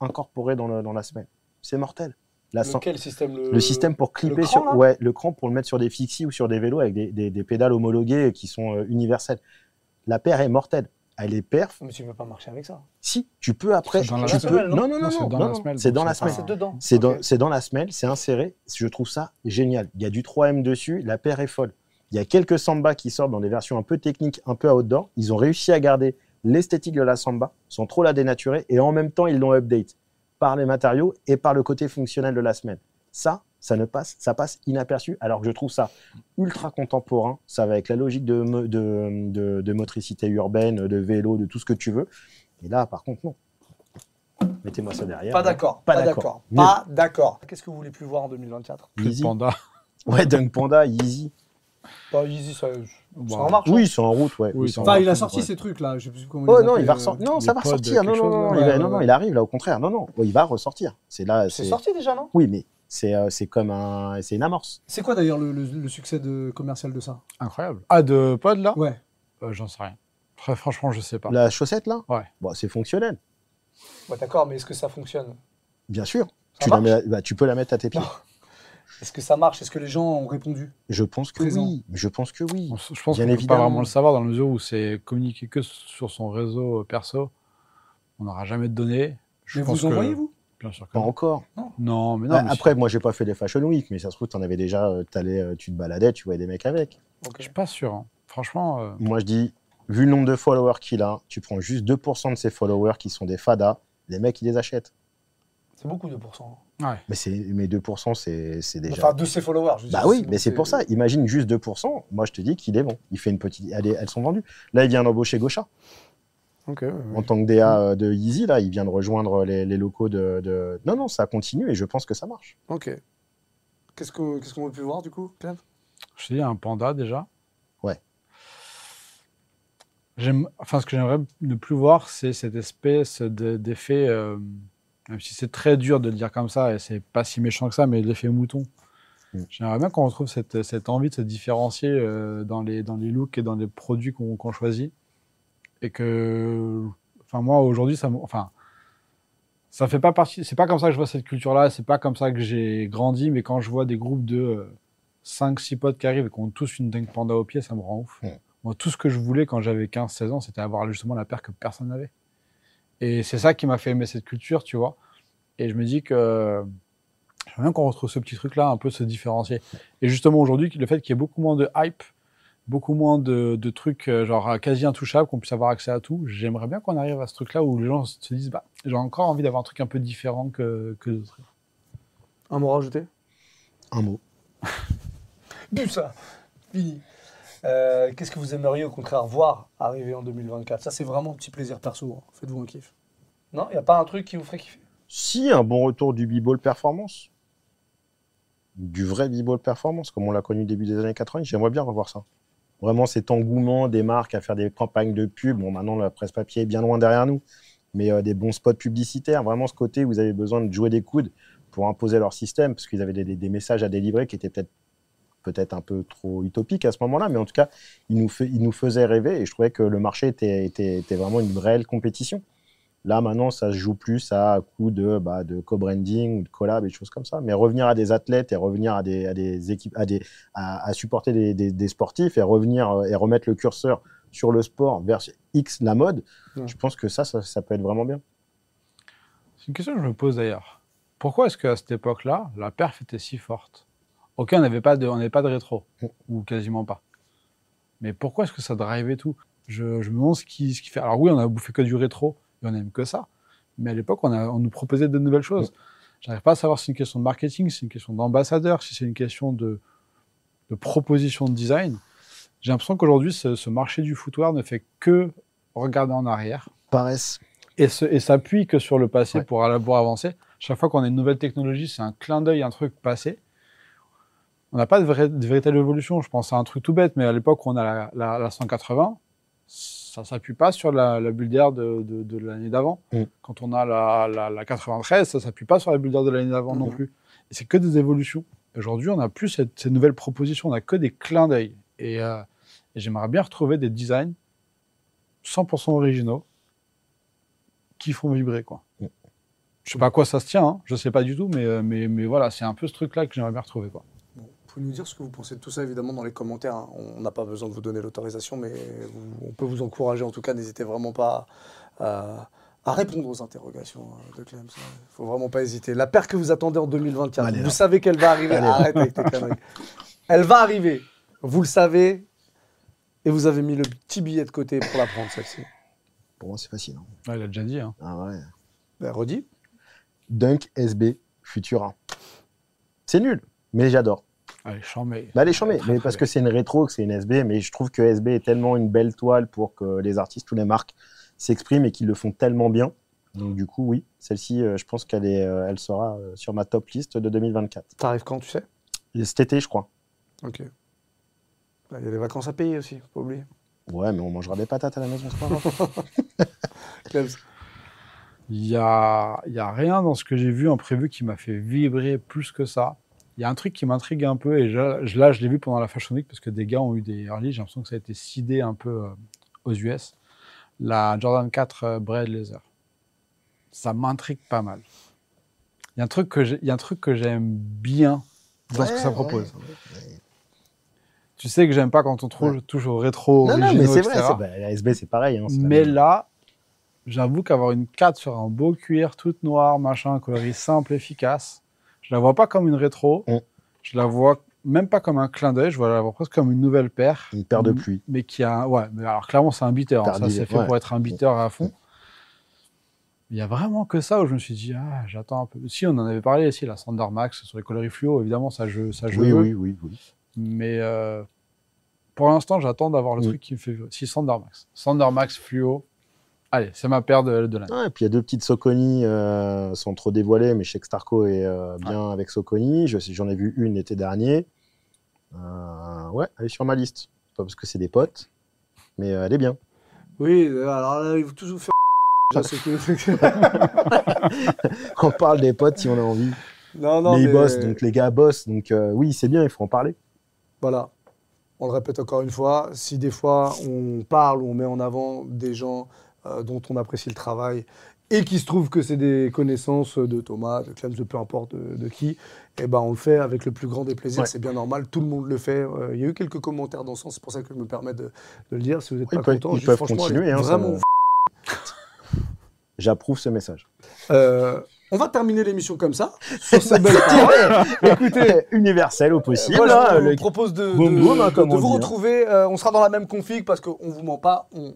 S2: incorporé dans, le- dans la semelle. C'est mortel. La Sam-
S1: Lequel système le...
S2: le système pour clipper
S1: cran,
S2: sur ouais le cran pour le mettre sur des fixies ou sur des vélos avec des, des- des pédales homologuées qui sont euh, universelles. La paire est mortelle. Elle est perf.
S1: Mais tu veux pas marcher avec ça.
S2: Si tu peux après,
S3: C'est dans la
S2: tu
S1: semelle,
S2: peux.
S1: non
S2: Non non non
S3: Non, c'est dans la semelle,
S2: c'est dans la semelle.
S1: c'est dedans.
S2: C'est dans,
S1: Ok.
S2: c'est dans la semelle, c'est inséré. Je trouve ça génial. Il y a du 3M dessus, la paire est folle. Il y a quelques Samba qui sortent dans des versions un peu techniques, un peu outdoor. Ils ont réussi à garder l'esthétique de la Samba sans trop la dénaturer et en même temps ils l'ont update par les matériaux et par le côté fonctionnel de la semelle. Ça, ça ne passe, ça passe inaperçu. Alors que je trouve ça ultra contemporain. Ça va avec la logique de, de, de- de motricité urbaine, de vélo, de tout ce que tu veux. Et là, par contre, non. Mettez-moi ça derrière.
S1: Pas d'accord.
S2: Pas
S1: Pas
S2: d'accord.
S1: Pas d'accord. Qu'est-ce que vous voulez plus voir en 2024
S3: Plus de
S2: Easy.
S3: panda.
S2: Ouais, Dunk Panda, Easy.
S1: Bah, Easy, ça, ça
S3: Bon.
S1: en marche. hein.
S2: Oui, c'est en route, ouais.
S1: Enfin, il a sorti
S2: ouais.
S1: ces trucs-là. Je sais plus comment
S2: Oh non, il va
S1: euh,
S2: ressortir. Non,
S3: les
S2: ça va ressortir. Non, non, non,
S3: là.
S2: il, va-
S1: Ouais,
S2: non,
S1: ouais,
S2: non,
S1: ouais.
S2: il arrive là, au contraire. Non, non, il va ressortir. C'est là.
S1: C'est sorti déjà, non?
S2: Oui, mais c'est euh, c'est comme un, c'est une amorce.
S1: C'est quoi d'ailleurs le, le- le succès de, commercial de ça?
S3: Incroyable. Ah, de pod là?
S1: Ouais.
S3: Euh, J'en sais rien. Très franchement, je sais pas.
S2: La chaussette là?
S3: Ouais.
S2: Bon, c'est fonctionnel,
S1: Ouais, d'accord, mais est-ce que ça fonctionne?
S2: Bien sûr.
S1: Ça
S2: Tu, la
S1: marche?
S2: mets- bah, tu peux la mettre à tes pieds.
S1: Est-ce que ça marche? Est-ce que les gens ont répondu?
S2: Je pense que
S1: Présent.
S2: oui. Je pense que oui.
S3: Je pense qu'on ne peut pas vraiment le savoir dans la mesure où c'est communiqué que sur son réseau perso. On n'aura jamais de données. Je
S1: Mais
S3: pense
S1: vous
S3: que-
S1: envoyez, vous
S3: Bien sûr que
S2: Pas
S3: non.
S2: encore.
S3: Non, mais non.
S2: Ouais,
S3: mais
S2: après, moi, j'ai pas fait les Fashion Week, mais ça se trouve, t'en avais déjà. euh, t'allais, euh, tu te baladais, tu voyais des mecs avec.
S1: Ok.
S3: je suis pas sûr. hein. Franchement, euh,
S2: Moi, je dis, vu le nombre de followers qu'il a, tu prends juste 2% de ses followers qui sont des fadas, les mecs, ils les achètent.
S1: C'est beaucoup, 2%.
S3: ouais.
S2: Mais, c'est, mais 2%, c'est, c'est déjà.
S1: Enfin, de ses followers, je
S2: bah
S1: dire,
S2: oui, mais c'est
S1: c'est-
S2: pour ça. Imagine juste 2%. Moi, je te dis qu'il est bon. Il fait une petite. Elles, elles sont vendues. Là, il vient d'embaucher Gaucha.
S1: Ouais.
S2: En tant que DA euh, de Yeezy, là, il vient de rejoindre les, les locaux de, de- Non, non, ça continue et je pense que ça marche.
S1: Ok. Qu'est-ce que- qu'est-ce qu'on veut plus voir, du coup, Pierre
S3: Je te dis, un panda déjà.
S2: Ouais.
S3: J'aime, enfin, ce que j'aimerais ne plus voir, c'est cette espèce de- d'effet, euh, même si c'est très dur de le dire comme ça, et c'est pas si méchant que ça, mais l'effet mouton.
S2: Mm.
S3: J'aimerais bien qu'on retrouve cette, cette envie de se différencier euh, dans, les, dans les looks et dans les produits qu'on qu'on choisit. Et que, enfin, moi, aujourd'hui, ça enfin, ça fait pas partie, c'est pas comme ça que je vois cette culture-là, c'est pas comme ça que j'ai grandi, mais quand je vois des groupes de 5-6 potes qui arrivent et qui ont tous une dingue panda au pied, ça me rend ouf. Moi, tout ce que je voulais quand j'avais 15-16 ans, c'était avoir justement la paire que personne n'avait. Et c'est ça qui m'a fait aimer cette culture, tu vois. Et je me dis que j'aimerais bien qu'on retrouve ce petit truc-là, un peu se différencier. Et justement, aujourd'hui, le fait qu'il y ait beaucoup moins de hype, beaucoup moins de, de trucs euh, genre quasi intouchables, qu'on puisse avoir accès à tout, j'aimerais bien qu'on arrive à ce truc-là où les gens se disent, bah, j'ai encore envie d'avoir un truc un peu différent que, que d'autres.
S1: Un mot à rajouter?
S2: Un mot.
S1: Bu ça Fini. Euh, Qu'est-ce que vous aimeriez au contraire voir arriver en 2024 Ça, c'est vraiment un petit plaisir perso. hein. Faites-vous un kiff. Non Il n'y a pas un truc qui vous ferait kiffer?
S2: Si, un bon retour du b-ball performance. Du vrai b-ball performance, comme on l'a connu début des années 80, j'aimerais bien revoir ça. Vraiment cet engouement des marques à faire des campagnes de pub. Bon, maintenant, la presse papier est bien loin derrière nous, mais euh, des bons spots publicitaires. Vraiment ce côté où vous avez besoin de jouer des coudes pour imposer leur système, parce qu'ils avaient des, messages à délivrer qui étaient peut-être peut-être un peu trop utopiques à ce moment-là, mais en tout cas, ils nous, faisaient rêver et je trouvais que le marché était vraiment une réelle compétition. Là, maintenant, ça se joue plus à coup de, bah, de co-branding ou de collab et des choses comme ça. Mais revenir à des athlètes et revenir à des, à des équipes, à, des, à, à supporter des, des, des sportifs et revenir euh, et remettre le curseur sur le sport vers X, la mode,
S1: Ouais.
S2: je pense que ça, ça, ça peut être vraiment bien.
S3: C'est une question que je me pose d'ailleurs. Pourquoi est-ce qu'à cette époque-là, la perf était si forte? Ok, on n'avait pas, de- on pas de rétro, ou quasiment pas. Mais pourquoi est-ce que ça drivait tout? Je, je me demande ce qui, ce qui fait. Alors oui, on a bouffé que du rétro, et on n'aime que ça. Mais à l'époque, on, nous proposait de nouvelles choses. J'arrive pas à savoir si c'est une question de marketing, si c'est une question d'ambassadeur, si c'est une question de, de proposition de design. J'ai l'impression qu'aujourd'hui, ce, ce marché du footwear ne fait que regarder en arrière
S2: Paresse.
S3: et, s'appuie que sur le passé
S2: Ouais.
S3: pour, pour avancer. Chaque fois qu'on a une nouvelle technologie, c'est un clin d'œil, un truc passé. On n'a pas de, véritable évolution. Je pense à un truc tout bête, mais à l'époque on a la, la- la 180, ça s'appuie pas sur la, la bulle d'air de, de- de l'année d'avant.
S2: Mm.
S3: Quand on a la, la- la 93, ça s'appuie pas sur la bulle d'air de l'année d'avant non plus. Et c'est que des évolutions. Aujourd'hui, on n'a plus cette, ces nouvelles propositions, on n'a que des clins d'œil. Et, euh, et j'aimerais bien retrouver des designs 100% originaux qui font vibrer, quoi.
S2: Mm.
S3: Je sais pas à quoi ça se tient, hein, je sais pas du tout, mais, euh, mais, mais voilà, c'est un peu ce truc-là que j'aimerais bien retrouver, quoi.
S1: Pouvez nous dire ce que vous pensez de tout ça, évidemment, dans les commentaires. hein. On n'a pas besoin de vous donner l'autorisation, mais vous- on peut vous encourager. En tout cas, n'hésitez vraiment pas à, à répondre aux interrogations euh, de Clem. Il faut vraiment pas hésiter. La paire que vous attendez en 2024,
S2: Allez,
S1: vous savez qu'elle va arriver.
S2: Allez, là.
S1: Arrête avec tes conneries. Elle va arriver. Vous le savez. Et vous avez mis le petit billet de côté pour la prendre, celle-ci.
S2: Pour moi, c'est facile. hein.
S3: Ouais, il a déjà dit. Hein.
S2: Ah ouais.
S1: Ben, redis.
S2: Dunk SB Futura. C'est nul, mais j'adore.
S3: Allez, chambé.
S2: Bah, les chambés,
S3: Très,
S2: mais
S3: très
S2: parce
S3: bien.
S2: que c'est une rétro, que c'est une SB, mais je trouve que SB est tellement une belle toile pour que les artistes ou les marques s'expriment et qu'ils le font tellement bien. Donc du coup, oui, celle-ci, euh, je pense qu'elle est, euh, elle sera euh, sur ma top liste de 2024.
S1: T'arrives quand, tu sais?
S2: Et cet été, je crois.
S1: Ok. Là, Il y a les vacances à payer aussi, faut pas oublier.
S2: Ouais, mais on mangera des patates à la maison, c'est pas
S3: Il y a, il y a rien dans ce que j'ai vu en prévu qui m'a fait vibrer plus que ça. Il y a un truc qui m'intrigue un peu, et je- là, je l'ai vu pendant la Fashion Week, parce que des gars ont eu des early, j'ai l'impression que ça a été sidé un peu euh, aux US. La Jordan 4 euh, Braid Laser. Ça m'intrigue pas mal. Il y a un truc que j'aime bien dans ce que ça propose.
S2: ouais, ouais.
S3: Tu sais que j'aime pas quand on trouve, au rétro,
S2: Non, non, mais c'est vrai, bah, la SB, c'est pareil. hein,
S3: Mais
S2: même.
S3: là, j'avoue qu'avoir une 4 sur un beau cuir toute noire, machin, coloris simple, efficace, je la vois pas comme une rétro.
S2: Mm.
S3: Je la vois même pas comme un clin d'œil. Je vois la vois presque comme une nouvelle paire.
S2: Une paire de
S3: Mm.
S2: pluie.
S3: Mais qui a, ouais, mais alors clairement c'est un beater. hein. Ça c'est fait
S2: ouais.
S3: pour être un beater à fond. Il y a vraiment que ça où je me suis dit ah j'attends un peu. Si on en avait parlé ici la Standard Max sur les coloris fluo évidemment ça je ça je
S2: Oui,
S3: veux.
S2: oui, oui, oui.
S3: Mais euh, pour l'instant, j'attends d'avoir le
S2: Mm.
S3: truc qui me fait. Si Sander Max. Sander Max fluo. Allez, c'est ma paire de, de l'année.
S2: Ah, et puis il y a deux petites Soconi, euh, sans trop dévoiler, mais je sais que Starco est euh, bien avec Soconi. Je J'en ai vu une l'été dernier. Euh, ouais, elle est sur ma liste. Pas parce que c'est des potes, mais euh, elle est bien.
S1: Oui, euh, alors là, il faut toujours faire.
S2: On parle des potes si on a envie.
S1: non, non,
S2: mais
S1: mais
S2: ils bossent, donc les gars bossent. Donc euh, oui, c'est bien, il faut en parler.
S1: Voilà. On le répète encore une fois, si des fois on parle ou on met en avant des gens euh, dont on apprécie le travail et qui se trouve que c'est des connaissances de Thomas, de Clem, de peu importe de, de qui, eh ben on le fait avec le plus grand des plaisirs.
S2: Ouais.
S1: C'est bien normal, tout le monde le fait. Euh, Il y a eu quelques commentaires dans ce sens, c'est pour ça que je me permets de, de le dire. Si vous n'êtes pas content,
S2: ils peuvent continuer, hein,
S1: vraiment.
S2: me- J'approuve ce message.
S1: Euh, on va terminer l'émission comme ça, sur ces belles paroles. Écoutez,
S2: universel au possible.
S1: Voilà,
S2: hein,
S1: on
S2: le-
S1: propose de,
S2: boum,
S1: de-
S2: boum, hein, comme on
S1: vous
S2: dit, hein.
S1: retrouver. euh, on sera dans la même config parce qu'on vous ment pas. On,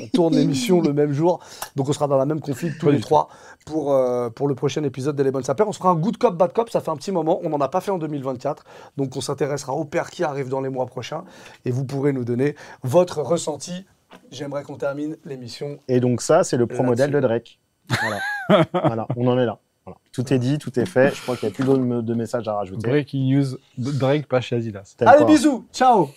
S1: on tourne l'émission le même jour. Donc on sera dans la même config tous
S3: Pas
S1: les
S3: tout.
S1: trois pour, euh, pour le prochain épisode des Les Bonnes Sapeurs. On sera un good cop, bad cop. Ça fait un petit moment. On n'en a pas fait en 2024. Donc on s'intéressera aux pères qui arrivent dans les mois prochains. Et vous pourrez nous donner votre ressenti. J'aimerais qu'on termine l'émission.
S2: Et donc ça, c'est le pro
S1: Là-dessus.
S2: modèle de Drake. Voilà. voilà, on en est là. Voilà. Tout est dit, tout est fait. Je crois qu'il n'y a plus d'autres de messages à rajouter.
S3: Breaking news, Drake pas chez Adidas.
S1: Allez,
S2: quoi.
S1: bisous. Ciao.